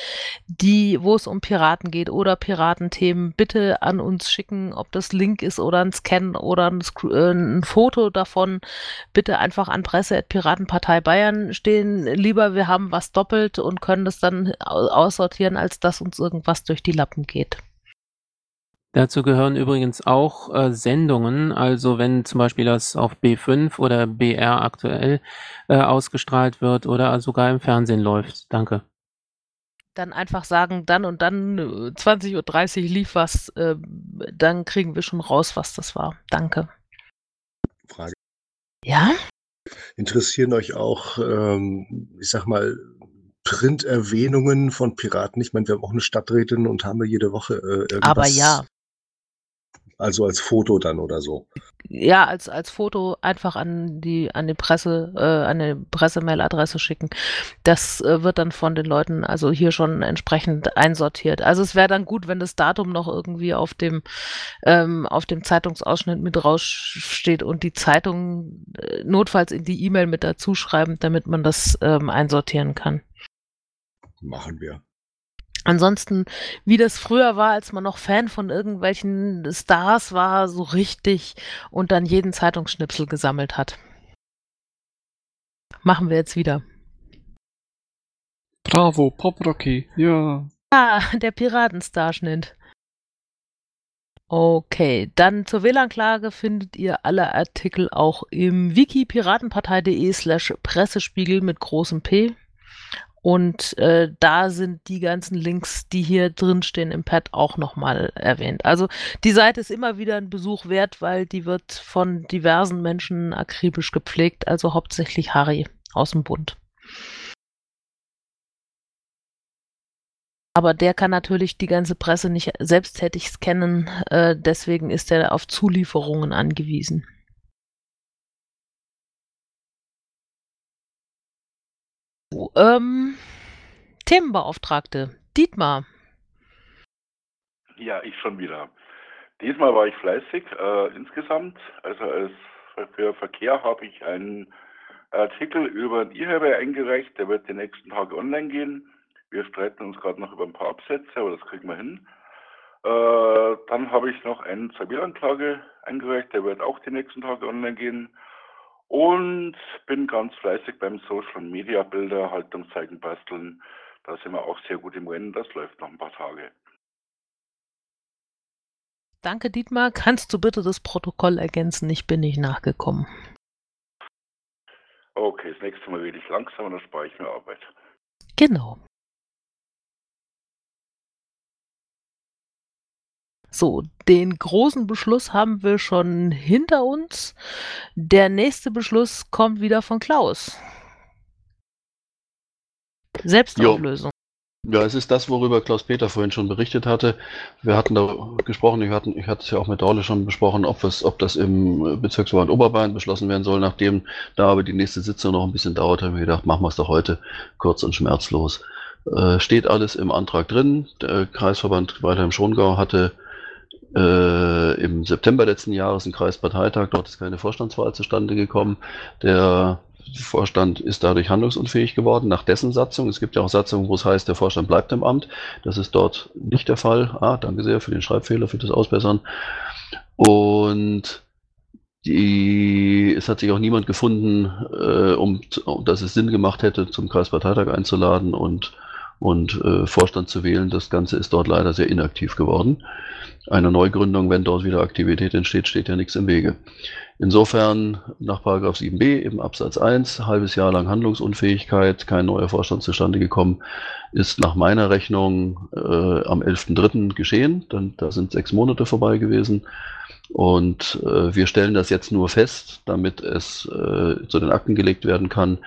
die, wo es um Piraten geht oder Piratenthemen, bitte an uns schicken, ob das Link ist oder ein Scan oder ein, äh, ein Foto davon. Bitte einfach an Presse.piratenpartei Bayern stehen. Lieber, wir haben was doppelt und können das dann aussortieren, als dass uns irgendwas durch die Lappen geht. Dazu gehören übrigens auch äh, Sendungen, also wenn zum Beispiel das auf B5 oder BR aktuell äh, ausgestrahlt wird oder sogar im Fernsehen läuft. Danke. Dann einfach sagen, dann und dann 20.30 äh, Uhr lief was, äh, dann kriegen wir schon raus, was das war. Danke. Frage. Ja? Interessieren euch auch, ähm, ich sag mal, Printerwähnungen von Piraten? Ich meine, wir haben auch eine Stadträtin und haben wir jede Woche äh, irgendwas. Aber ja. Also als Foto dann oder so? Ja, als, als Foto einfach an die, an die Presse, äh, an die Pressemailadresse schicken. Das äh, wird dann von den Leuten also hier schon entsprechend einsortiert. Also es wäre dann gut, wenn das Datum noch irgendwie auf dem, ähm, auf dem Zeitungsausschnitt mit raussteht und die Zeitung äh, notfalls in die E-Mail mit dazu schreiben, damit man das ähm, einsortieren kann. Machen wir. Ansonsten, wie das früher war, als man noch Fan von irgendwelchen Stars war, so richtig und dann jeden Zeitungsschnipsel gesammelt hat. Machen wir jetzt wieder. Bravo, Pop Rocky, ja. Ah, der Piratenstarschnitt. Okay, dann zur WLAN-Klage findet ihr alle Artikel auch im wiki piratenpartei.de slash Pressespiegel mit großem P. Und äh, da sind die ganzen Links, die hier drin stehen im Pad, auch nochmal erwähnt. Also die Seite ist immer wieder ein Besuch wert, weil die wird von diversen Menschen akribisch gepflegt, also hauptsächlich Harry aus dem Bund. Aber der kann natürlich die ganze Presse nicht selbsttätig scannen, äh, deswegen ist er auf Zulieferungen angewiesen. Ähm, Themenbeauftragte, Dietmar. Ja, ich schon wieder. Diesmal war ich fleißig äh, insgesamt. Also als für Verkehr habe ich einen Artikel über den E-Highway eingereicht. Der wird die nächsten Tage online gehen. Wir streiten uns gerade noch über ein paar Absätze, aber das kriegen wir hin. Äh, dann habe ich noch einen zur Wählanklage eingereicht. Der wird auch die nächsten Tage online gehen. Und bin ganz fleißig beim Social Media Bilder, Haltungszeichen basteln. Da sind wir auch sehr gut im Rennen. Das läuft noch ein paar Tage. Danke, Dietmar. Kannst du bitte das Protokoll ergänzen? Ich bin nicht nachgekommen. Okay, das nächste Mal rede ich langsam und dann spare ich mir Arbeit. Genau. So, den großen Beschluss haben wir schon hinter uns. Der nächste Beschluss kommt wieder von Klaus. Selbstauflösung. Ja, es ist das, worüber Klaus-Peter vorhin schon berichtet hatte. Wir hatten da gesprochen, ich hatte, ich hatte es ja auch mit Dorle schon besprochen, ob, es, ob das im Bezirksverband Oberbayern beschlossen werden soll. Nachdem da aber die nächste Sitzung noch ein bisschen dauert, haben wir gedacht, machen wir es doch heute kurz und schmerzlos. Äh, steht alles im Antrag drin. Der Kreisverband Weilheim-Schongau hatte äh, im September letzten Jahres einen Kreisparteitag. Dort ist keine Vorstandswahl zustande gekommen. Der Vorstand ist dadurch handlungsunfähig geworden nach dessen Satzung. Es gibt ja auch Satzungen, wo es heißt, der Vorstand bleibt im Amt. Das ist dort nicht der Fall. Ah, danke sehr für den Schreibfehler, für das Ausbessern. Und die, es hat sich auch niemand gefunden, äh, um, dass es Sinn gemacht hätte, zum Kreisparteitag einzuladen und, und äh, Vorstand zu wählen. Das Ganze ist dort leider sehr inaktiv geworden einer Neugründung, wenn dort wieder Aktivität entsteht, steht ja nichts im Wege. Insofern nach 7b im Absatz 1, halbes Jahr lang Handlungsunfähigkeit, kein neuer Vorstand zustande gekommen, ist nach meiner Rechnung äh, am 11.3. geschehen. Dann, da sind sechs Monate vorbei gewesen. Und äh, wir stellen das jetzt nur fest, damit es äh, zu den Akten gelegt werden kann,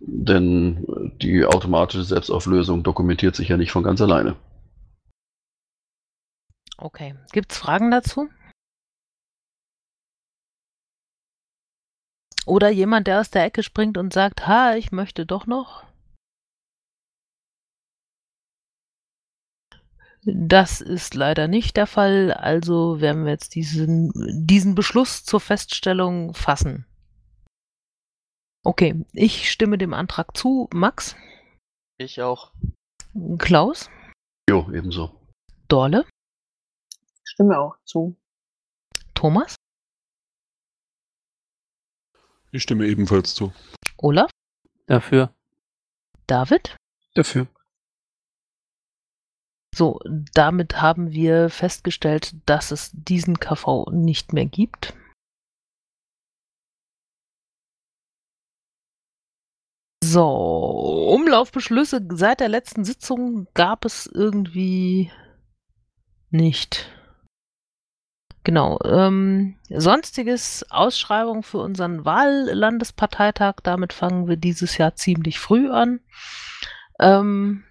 denn die automatische Selbstauflösung dokumentiert sich ja nicht von ganz alleine. Okay. Gibt es Fragen dazu? Oder jemand, der aus der Ecke springt und sagt, ha, ich möchte doch noch? Das ist leider nicht der Fall, also werden wir jetzt diesen, diesen Beschluss zur Feststellung fassen. Okay, ich stimme dem Antrag zu. Max? Ich auch. Klaus? Jo, ebenso. Dorle? Stimme auch zu. Thomas? Ich stimme ebenfalls zu. Olaf? Dafür. David? Dafür. So, damit haben wir festgestellt, dass es diesen KV nicht mehr gibt. So, Umlaufbeschlüsse seit der letzten Sitzung gab es irgendwie nicht. Genau. Ähm, sonstiges Ausschreibung für unseren Wahllandesparteitag. Damit fangen wir dieses Jahr ziemlich früh an. Ähm,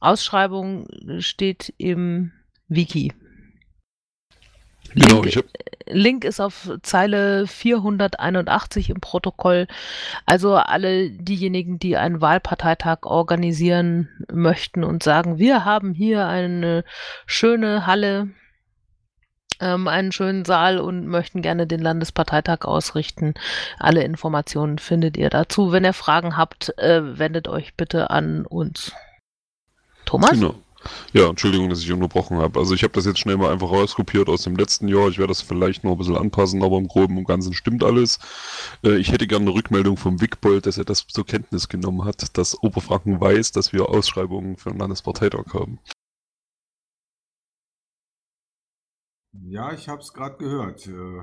Ausschreibung steht im Wiki. Genau, Link, Link ist auf Zeile 481 im Protokoll. Also alle diejenigen, die einen Wahlparteitag organisieren möchten und sagen, wir haben hier eine schöne Halle, ähm, einen schönen Saal und möchten gerne den Landesparteitag ausrichten. Alle Informationen findet ihr dazu. Wenn ihr Fragen habt, äh, wendet euch bitte an uns. Thomas? Genau. Ja, Entschuldigung, dass ich unterbrochen habe. Also ich habe das jetzt schnell mal einfach rauskopiert aus dem letzten Jahr. Ich werde das vielleicht noch ein bisschen anpassen, aber im Groben und Ganzen stimmt alles. Äh, ich hätte gerne eine Rückmeldung vom Wickbold, dass er das zur Kenntnis genommen hat, dass Oberfranken weiß, dass wir Ausschreibungen für den Landesparteitag haben. Ja, ich habe es gerade gehört. Äh,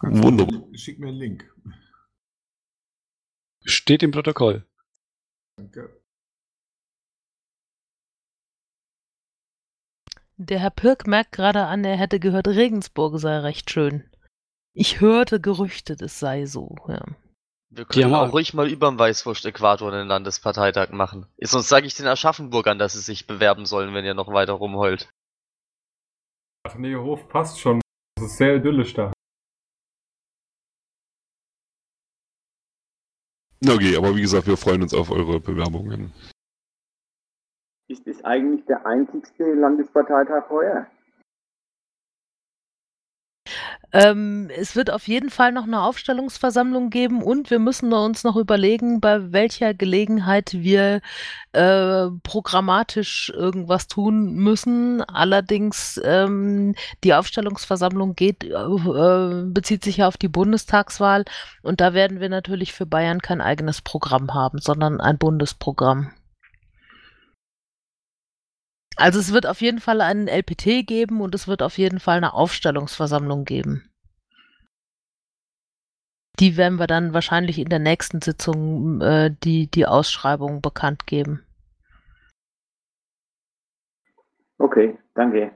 kannst du- Wunderbar. Schick mir einen Link. Steht im Protokoll. Danke. Der Herr Pirk merkt gerade an, er hätte gehört, Regensburg sei recht schön. Ich hörte Gerüchte, es sei so, ja. Wir können auch auch- ruhig mal über dem Weißwurst-Äquator einen Landesparteitag machen. Sonst sage ich den Aschaffenburgern, dass sie sich bewerben sollen, wenn ihr noch weiter rumheult. Ach nee, Hof passt schon. Das ist sehr idyllisch da. Okay, aber wie gesagt, wir freuen uns auf eure Bewerbungen. Ist es eigentlich der einzigste Landesparteitag heuer? Ähm, es wird auf jeden Fall noch eine Aufstellungsversammlung geben und wir müssen uns noch überlegen, bei welcher Gelegenheit wir äh, programmatisch irgendwas tun müssen. Allerdings ähm, die Aufstellungsversammlung geht, äh, äh, bezieht sich ja auf die Bundestagswahl und da werden wir natürlich für Bayern kein eigenes Programm haben, sondern ein Bundesprogramm. Also es wird auf jeden Fall einen LPT geben und es wird auf jeden Fall eine Aufstellungsversammlung geben. Die werden wir dann wahrscheinlich in der nächsten Sitzung äh, die, die Ausschreibung bekannt geben. Okay, danke.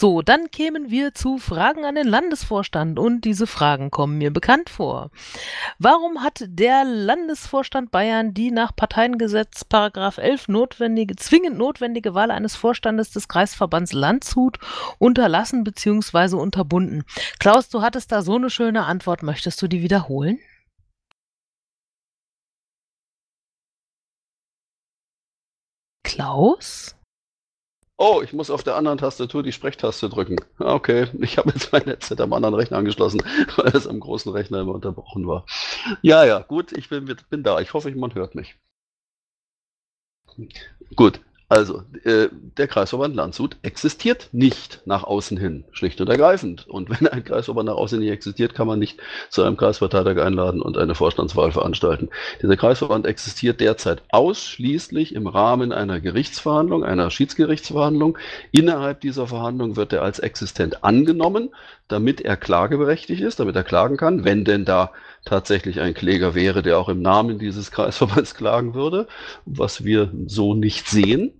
So, dann kämen wir zu Fragen an den Landesvorstand und diese Fragen kommen mir bekannt vor. Warum hat der Landesvorstand Bayern die nach Parteiengesetz Paragraph 11 notwendige, zwingend notwendige Wahl eines Vorstandes des Kreisverbands Landshut unterlassen bzw. unterbunden? Klaus, du hattest da so eine schöne Antwort. Möchtest du die wiederholen? Klaus? Oh, ich muss auf der anderen Tastatur die Sprechtaste drücken. Ah, Okay, ich habe jetzt mein Headset am anderen Rechner angeschlossen, weil es am großen Rechner immer unterbrochen war. Ja, ja, gut, ich bin, bin da. Ich hoffe, man hört mich. Gut, also, äh, der Kreisverband Landshut existiert nicht nach außen hin, schlicht und ergreifend. Und wenn ein Kreisverband nach außen nicht existiert, kann man nicht zu einem Kreisparteitag einladen und eine Vorstandswahl veranstalten. Dieser Kreisverband existiert derzeit ausschließlich im Rahmen einer Gerichtsverhandlung, einer Schiedsgerichtsverhandlung. Innerhalb dieser Verhandlung wird er als existent angenommen. damit er klageberechtigt ist, damit er klagen kann, wenn denn da tatsächlich ein Kläger wäre, der auch im Namen dieses Kreisverbands klagen würde, was wir so nicht sehen.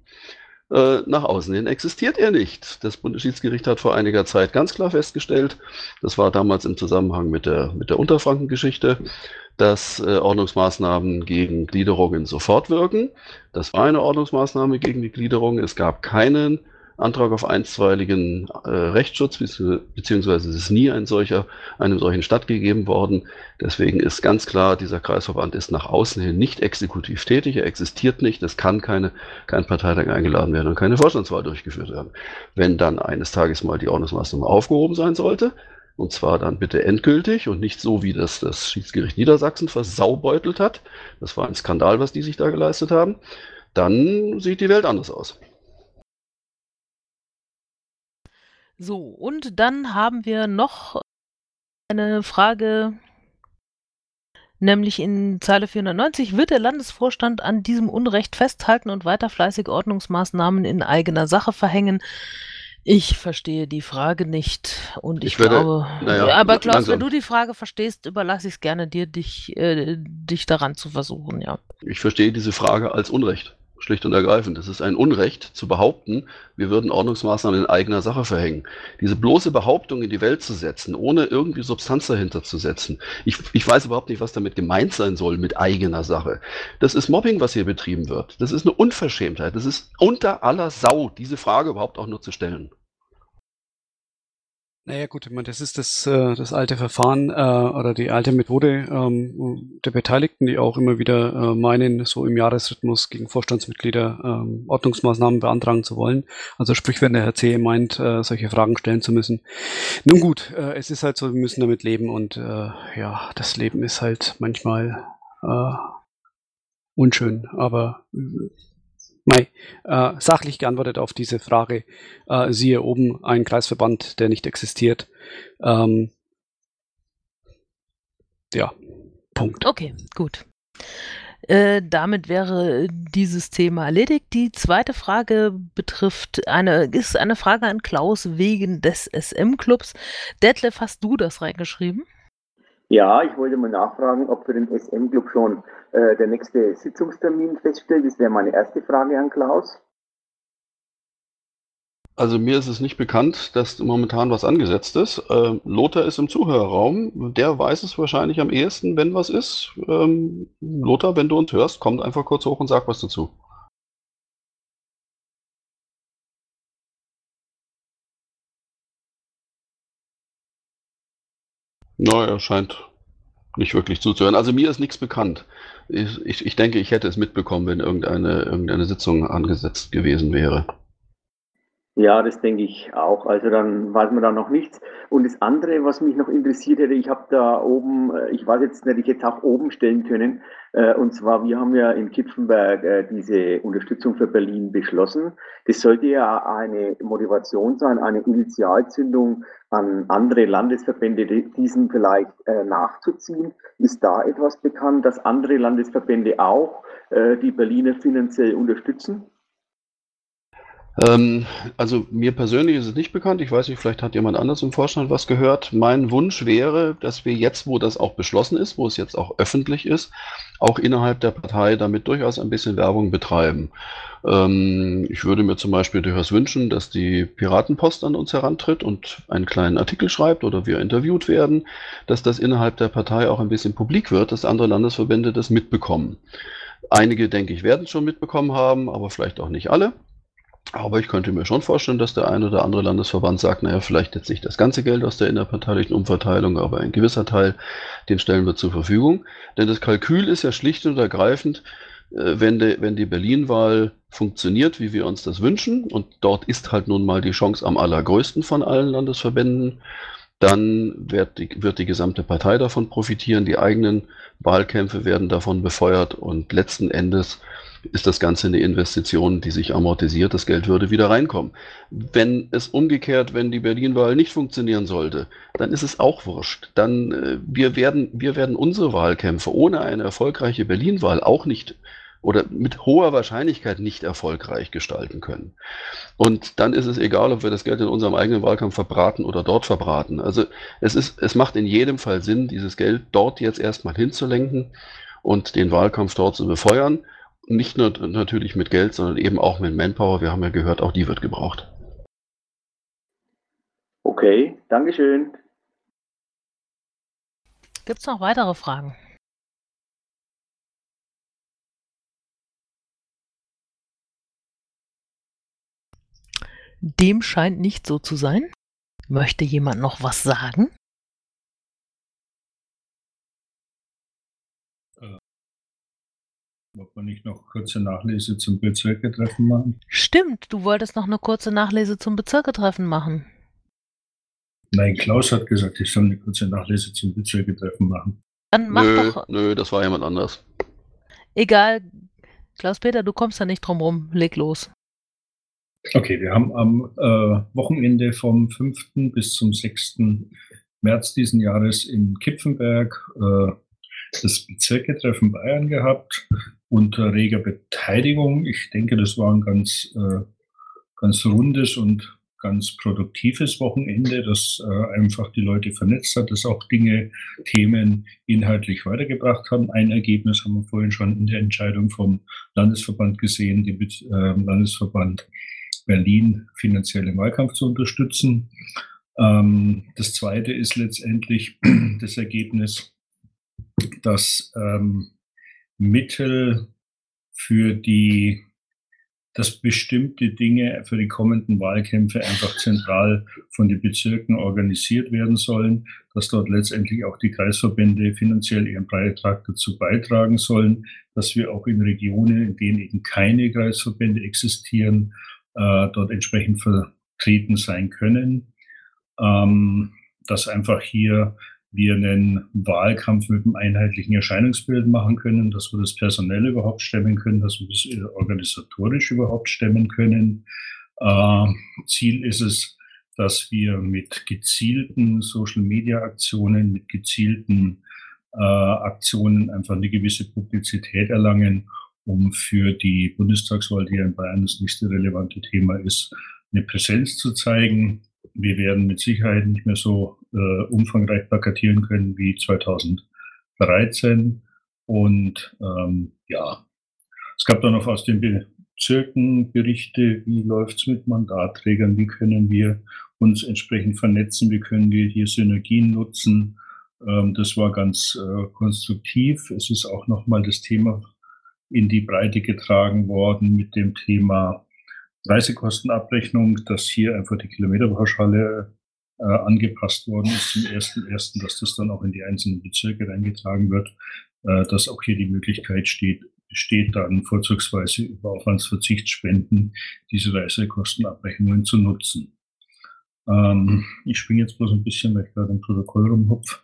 Äh, nach außen hin existiert er nicht. Das Bundesschiedsgericht hat vor einiger Zeit ganz klar festgestellt, das war damals im Zusammenhang mit der, mit der Unterfranken-Geschichte, dass äh, Ordnungsmaßnahmen gegen Gliederungen sofort wirken. Das war eine Ordnungsmaßnahme gegen die Gliederung. Es gab keinen Antrag auf einstweiligen äh, Rechtsschutz, beziehungsweise es ist nie ein solcher, einem solchen stattgegeben worden. Deswegen ist ganz klar, dieser Kreisverband ist nach außen hin nicht exekutiv tätig, er existiert nicht, es kann keine, kein Parteitag eingeladen werden und keine Vorstandswahl durchgeführt werden. Wenn dann eines Tages mal die Ordnungsmaßnahme aufgehoben sein sollte, und zwar dann bitte endgültig und nicht so, wie das das Schiedsgericht Niedersachsen versaubeutelt hat. Das war ein Skandal, was die sich da geleistet haben. Dann sieht die Welt anders aus. So, und dann haben wir noch eine Frage, nämlich in Zeile 490. Wird der Landesvorstand an diesem Unrecht festhalten und weiter fleißig Ordnungsmaßnahmen in eigener Sache verhängen? Ich verstehe die Frage nicht und ich, Ich werde, glaube, naja, aber Klaus, langsam. wenn du die Frage verstehst, überlasse ich es gerne dir, dich, äh, dich daran zu versuchen, ja. Ich verstehe diese Frage als Unrecht. Schlicht und ergreifend. Es ist ein Unrecht zu behaupten, wir würden Ordnungsmaßnahmen in eigener Sache verhängen. Diese bloße Behauptung in die Welt zu setzen, ohne irgendwie Substanz dahinter zu setzen. Ich, ich weiß überhaupt nicht, was damit gemeint sein soll mit eigener Sache. Das ist Mobbing, was hier betrieben wird. Das ist eine Unverschämtheit. Das ist unter aller Sau, diese Frage überhaupt auch nur zu stellen. Naja gut, ich meine, das ist das, äh, das alte Verfahren äh, oder die alte Methode ähm, der Beteiligten, die auch immer wieder äh, meinen, so im Jahresrhythmus gegen Vorstandsmitglieder ähm, Ordnungsmaßnahmen beantragen zu wollen. Also sprich, wenn der Herr C. meint, äh, solche Fragen stellen zu müssen. Nun gut, äh, es ist halt so, wir müssen damit leben und äh, ja, das Leben ist halt manchmal äh, unschön, aber Mei, äh, sachlich geantwortet auf diese Frage. Äh, siehe oben ein Kreisverband, der nicht existiert. Ähm, ja, Punkt. Okay, gut. Äh, damit wäre dieses Thema erledigt. Die zweite Frage betrifft eine, ist eine Frage an Klaus wegen des SM-Clubs. Detlef, hast du das reingeschrieben? Ja, ich wollte mal nachfragen, ob für den SM-Club schon äh, der nächste Sitzungstermin feststeht. Das wäre meine erste Frage an Klaus. Also mir ist es nicht bekannt, dass momentan was angesetzt ist. Ähm, Lothar ist im Zuhörerraum. Der weiß es wahrscheinlich am ehesten, wenn was ist. Ähm, Lothar, wenn du uns hörst, kommt einfach kurz hoch und sag was dazu. Na, er scheint nicht wirklich zuzuhören. Also mir ist nichts bekannt. Ich, ich, ich denke, ich hätte es mitbekommen, wenn irgendeine, irgendeine Sitzung angesetzt gewesen wäre. Ja, das denke ich auch. Also dann weiß man da noch nichts. Und das andere, was mich noch interessiert hätte, ich habe da oben, äh, ich weiß jetzt nicht, ich hätte auch oben stellen können. Äh, Und zwar, wir haben ja in Kipfenberg äh, diese Unterstützung für Berlin beschlossen. Das sollte ja eine Motivation sein, eine Initialzündung an andere Landesverbände, die- diesen vielleicht nachzuziehen. Ist da etwas bekannt, dass andere Landesverbände auch die Berliner finanziell unterstützen? Ähm, also mir persönlich ist es nicht bekannt. Ich weiß nicht, vielleicht hat jemand anders im Vorstand was gehört. Mein Wunsch wäre, dass wir jetzt, wo das auch beschlossen ist, wo es jetzt auch öffentlich ist, auch innerhalb der Partei damit durchaus ein bisschen Werbung betreiben. Ähm, ich würde mir zum Beispiel durchaus wünschen, dass die Piratenpost an uns herantritt und einen kleinen Artikel schreibt oder wir interviewt werden, dass das innerhalb der Partei auch ein bisschen publik wird, dass andere Landesverbände das mitbekommen. Einige, denke ich, werden es schon mitbekommen haben, aber vielleicht auch nicht alle. Aber ich könnte mir schon vorstellen, dass der ein oder andere Landesverband sagt, naja, vielleicht jetzt nicht das ganze Geld aus der innerparteilichen Umverteilung, aber ein gewisser Teil, den stellen wir zur Verfügung. Denn das Kalkül ist ja schlicht und ergreifend, äh, wenn, de, wenn die Berlin-Wahl funktioniert, wie wir uns das wünschen, und dort ist halt nun mal die Chance am allergrößten von allen Landesverbänden, dann wird die, wird die gesamte Partei davon profitieren, die eigenen Wahlkämpfe werden davon befeuert und letzten Endes ist das Ganze eine Investition, die sich amortisiert, das Geld würde wieder reinkommen. Wenn es umgekehrt, wenn die Berlin-Wahl nicht funktionieren sollte, dann ist es auch wurscht. Dann, äh, wir werden, wir werden unsere Wahlkämpfe ohne eine erfolgreiche Berlin-Wahl auch nicht oder mit hoher Wahrscheinlichkeit nicht erfolgreich gestalten können. Und dann ist es egal, ob wir das Geld in unserem eigenen Wahlkampf verbraten oder dort verbraten. Also es ist, es macht in jedem Fall Sinn, dieses Geld dort jetzt erstmal hinzulenken und den Wahlkampf dort zu befeuern. Nicht nur natürlich mit Geld, sondern eben auch mit Manpower. Wir haben ja gehört, auch die wird gebraucht. Okay, Dankeschön. Gibt es noch weitere Fragen? Dem scheint nicht so zu sein. Möchte jemand noch was sagen? Wollte man nicht noch kurze Nachlese zum Bezirketreffen machen? Stimmt, du wolltest noch eine kurze Nachlese zum Bezirketreffen machen. Nein, Klaus hat gesagt, ich soll eine kurze Nachlese zum Bezirketreffen machen. Dann mach Nö, doch. nö, das war jemand anders. Egal. Klaus-Peter, du kommst da nicht drum rum. Leg los. Okay, wir haben am äh, Wochenende vom 5. bis zum 6. März diesen Jahres in Kipfenberg äh, das Bezirketreffen Bayern gehabt unter reger Beteiligung. Ich denke, das war ein ganz, äh, ganz rundes und ganz produktives Wochenende, das äh, einfach die Leute vernetzt hat, das auch Dinge, Themen inhaltlich weitergebracht haben. Ein Ergebnis haben wir vorhin schon in der Entscheidung vom Landesverband gesehen, den äh, Landesverband Berlin finanziell im Wahlkampf zu unterstützen. Ähm, das zweite ist letztendlich das Ergebnis, dass ähm, Mittel für die dass bestimmte Dinge für die kommenden Wahlkämpfe einfach zentral von den Bezirken organisiert werden sollen, dass dort letztendlich auch die Kreisverbände finanziell ihren Beitrag dazu beitragen sollen, dass wir auch in Regionen, in denen eben keine Kreisverbände existieren, äh, dort entsprechend vertreten sein können. Ähm, dass einfach hier wir einen Wahlkampf mit einem einheitlichen Erscheinungsbild machen können, dass wir das personell überhaupt stemmen können, dass wir das äh, organisatorisch überhaupt stemmen können. Äh, Ziel ist es, dass wir mit gezielten Social-Media-Aktionen, mit gezielten äh, Aktionen einfach eine gewisse Publizität erlangen, um für die Bundestagswahl, die ja in Bayern das nächste relevante Thema ist, eine Präsenz zu zeigen. Wir werden mit Sicherheit nicht mehr so äh, umfangreich plakatieren können wie 2013. Und ähm, ja, es gab dann noch aus den Bezirken Berichte, wie läuft's mit Mandatträgern, wie können wir uns entsprechend vernetzen, wie können wir hier Synergien nutzen. Ähm, das war ganz äh, konstruktiv. Es ist auch nochmal das Thema in die Breite getragen worden mit dem Thema Reisekostenabrechnung, dass hier einfach die Kilometerpauschale äh, angepasst worden ist zum ersten ersten, dass das dann auch in die einzelnen Bezirke reingetragen wird, äh, dass auch hier die Möglichkeit steht, besteht dann vorzugsweise über Aufwandsverzichtsspenden diese Reisekostenabrechnungen zu nutzen. Ähm, ich springe jetzt bloß ein bisschen, weil ich gerade im Protokoll rumhupf.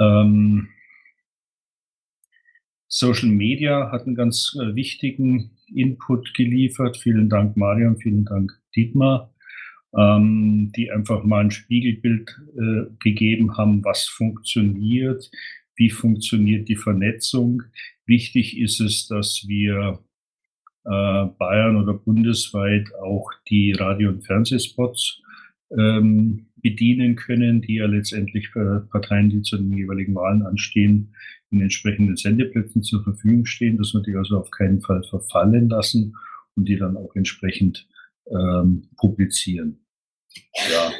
Ähm, Social Media hat einen ganz äh, wichtigen Input geliefert. Vielen Dank, Marion, vielen Dank, Dietmar ähm, die einfach mal ein Spiegelbild äh, gegeben haben, was funktioniert, wie funktioniert die Vernetzung. Wichtig ist es, dass wir äh, Bayern oder bundesweit auch die Radio- und Fernsehspots ähm, bedienen können, die ja letztendlich für Parteien, die zu den jeweiligen Wahlen anstehen, in entsprechenden Sendeplätzen zur Verfügung stehen, dass wir die also auf keinen Fall verfallen lassen und die dann auch entsprechend ähm, publizieren. Ja,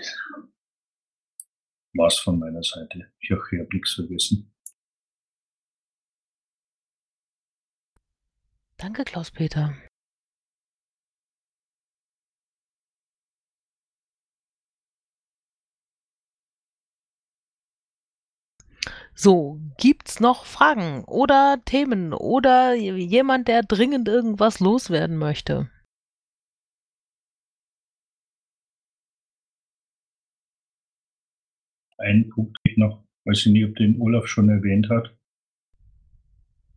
war's von meiner Seite. Ich habe nichts vergessen. Danke, Klaus-Peter. So, gibt's noch Fragen oder Themen oder jemand, der dringend irgendwas loswerden möchte? Einen Punkt noch, weiß ich nicht, ob den Olaf schon erwähnt hat.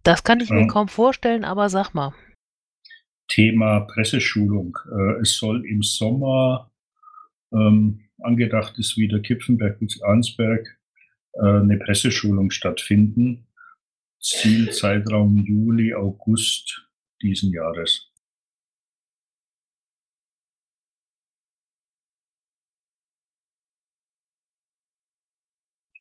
Das kann ich mir Ja. kaum vorstellen, aber sag mal. Thema Presseschulung. Äh, es soll im Sommer ähm, angedacht ist wieder Kipfenberg bis Arnsberg eine Presseschulung stattfinden. Zielzeitraum Juli, August diesen Jahres.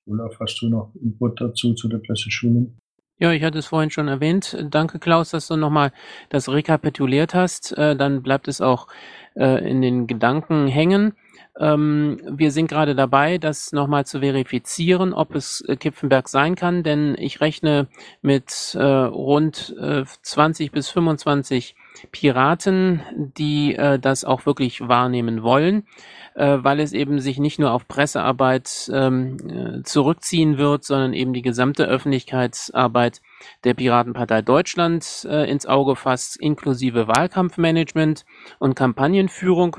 Olaf, hast du noch Input dazu zu der Presseschulung? Ja, ich hatte es vorhin schon erwähnt. Danke, Klaus, dass du nochmal das rekapituliert hast. Äh, dann bleibt es auch äh, in den Gedanken hängen. Ähm, wir sind gerade dabei, das nochmal zu verifizieren, ob es äh, Kipfenberg sein kann, denn ich rechne mit äh, rund äh, 20 bis 25 Piraten, die äh, das auch wirklich wahrnehmen wollen, äh, weil es eben sich nicht nur auf Pressearbeit ähm, äh, zurückziehen wird, sondern eben die gesamte Öffentlichkeitsarbeit der Piratenpartei Deutschland ins Auge fasst, inklusive Wahlkampfmanagement und Kampagnenführung.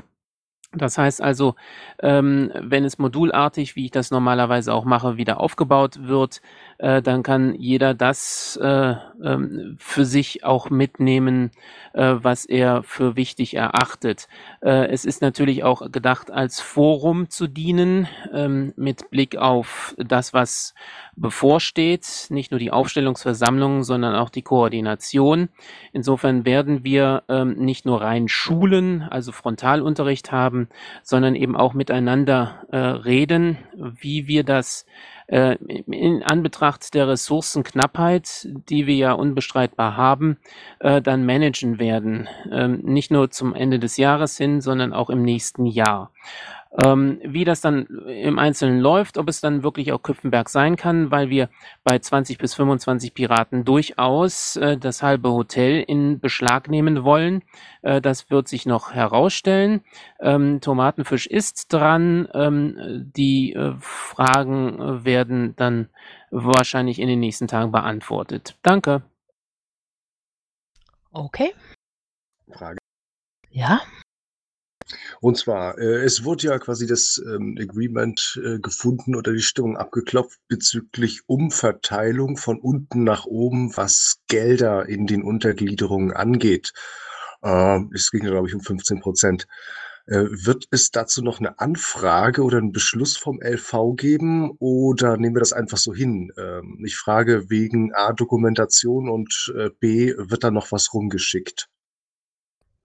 Das heißt also, ähm, wenn es modulartig, wie ich das normalerweise auch mache, wieder aufgebaut wird, äh, dann kann jeder das äh, ähm, für sich auch mitnehmen, äh, was er für wichtig erachtet. Äh, es ist natürlich auch gedacht, als Forum zu dienen, ähm, mit Blick auf das, was bevorsteht, nicht nur die Aufstellungsversammlung, sondern auch die Koordination. Insofern werden wir ähm, nicht nur rein Schulen, also Frontalunterricht haben, sondern eben auch miteinander äh, reden, wie wir das äh, in Anbetracht der Ressourcenknappheit, die wir ja unbestreitbar haben, äh, dann managen werden. Ähm, nicht nur zum Ende des Jahres hin, sondern auch im nächsten Jahr. Ähm, wie das dann im Einzelnen läuft, ob es dann wirklich auch Küpfenberg sein kann, weil wir bei 20 bis 25 Piraten durchaus äh, das halbe Hotel in Beschlag nehmen wollen. Äh, das wird sich noch herausstellen. Ähm, Tomatenfisch ist dran. Ähm, die äh, Fragen äh, werden dann wahrscheinlich in den nächsten Tagen beantwortet. Danke. Okay. Frage. Ja. Und zwar, äh, es wurde ja quasi das ähm, Agreement äh, gefunden oder die Stimmung abgeklopft bezüglich Umverteilung von unten nach oben, was Gelder in den Untergliederungen angeht. Äh, es ging, glaube ich, um 15 Prozent. Äh, wird es dazu noch eine Anfrage oder einen Beschluss vom LV geben oder nehmen wir das einfach so hin? Ähm, ich frage wegen A, Dokumentation und äh, B, wird da noch was rumgeschickt?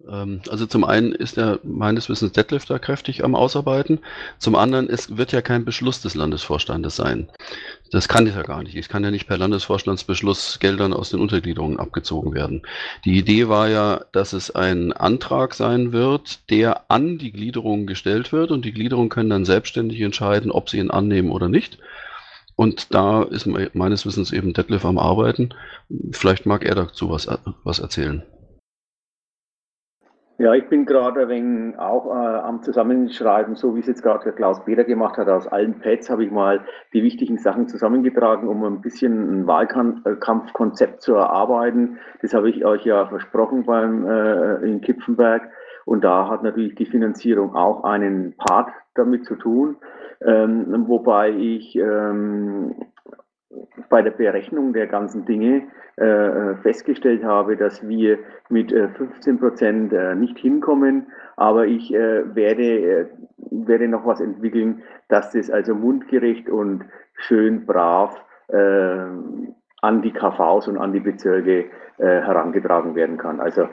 Ähm, also zum einen ist er meines Wissens Detlef da kräftig am Ausarbeiten. Zum anderen, es wird ja kein Beschluss des Landesvorstandes sein. Das kann es ja gar nicht. Es kann ja nicht per Landesvorstandsbeschluss Geldern aus den Untergliederungen abgezogen werden. Die Idee war ja, dass es ein Antrag sein wird, der an die Gliederungen gestellt wird und die Gliederungen können dann selbstständig entscheiden, ob sie ihn annehmen oder nicht. Und da ist meines Wissens eben Detlef am Arbeiten. Vielleicht mag er dazu was, was erzählen. Ja, ich bin gerade ein wenig auch äh, am Zusammenschreiben, so wie es jetzt gerade Klaus Peter gemacht hat. Aus allen Pads habe ich mal die wichtigen Sachen zusammengetragen, um ein bisschen ein Wahlkampfkonzept zu erarbeiten. Das habe ich euch ja versprochen beim äh, in Kipfenberg. Und da hat natürlich die Finanzierung auch einen Part damit zu tun, ähm, wobei ich ähm, bei der Berechnung der ganzen Dinge äh, äh festgestellt habe, dass wir mit äh, 15 Prozent äh, nicht hinkommen, aber ich äh, werde, äh, werde noch was entwickeln, dass das also mundgerecht und schön brav an die KVs und an die Bezirke herangetragen werden kann. Also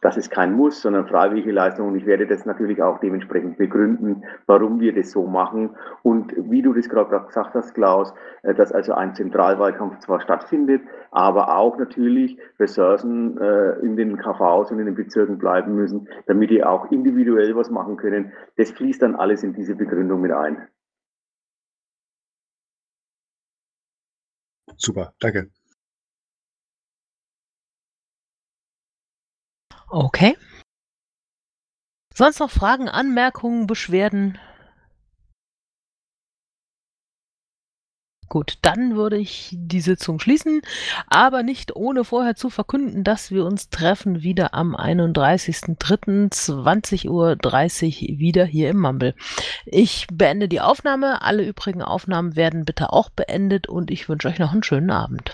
das ist kein Muss, sondern freiwillige Leistung. Und ich werde das natürlich auch dementsprechend begründen, warum wir das so machen. Und wie du das gerade gesagt hast, Klaus, äh, dass also ein Zentralwahlkampf zwar stattfindet, aber auch natürlich Ressourcen äh, in den KVs und in den Bezirken bleiben müssen, damit die auch individuell was machen können. Das fließt dann alles in diese Begründung mit ein. Super, danke. Okay. Sonst noch Fragen, Anmerkungen, Beschwerden? Gut, dann würde ich die Sitzung schließen, aber nicht ohne vorher zu verkünden, dass wir uns treffen wieder am 31.03.20.30 Uhr wieder hier im Mumble. Ich beende die Aufnahme, alle übrigen Aufnahmen werden bitte auch beendet und ich wünsche euch noch einen schönen Abend.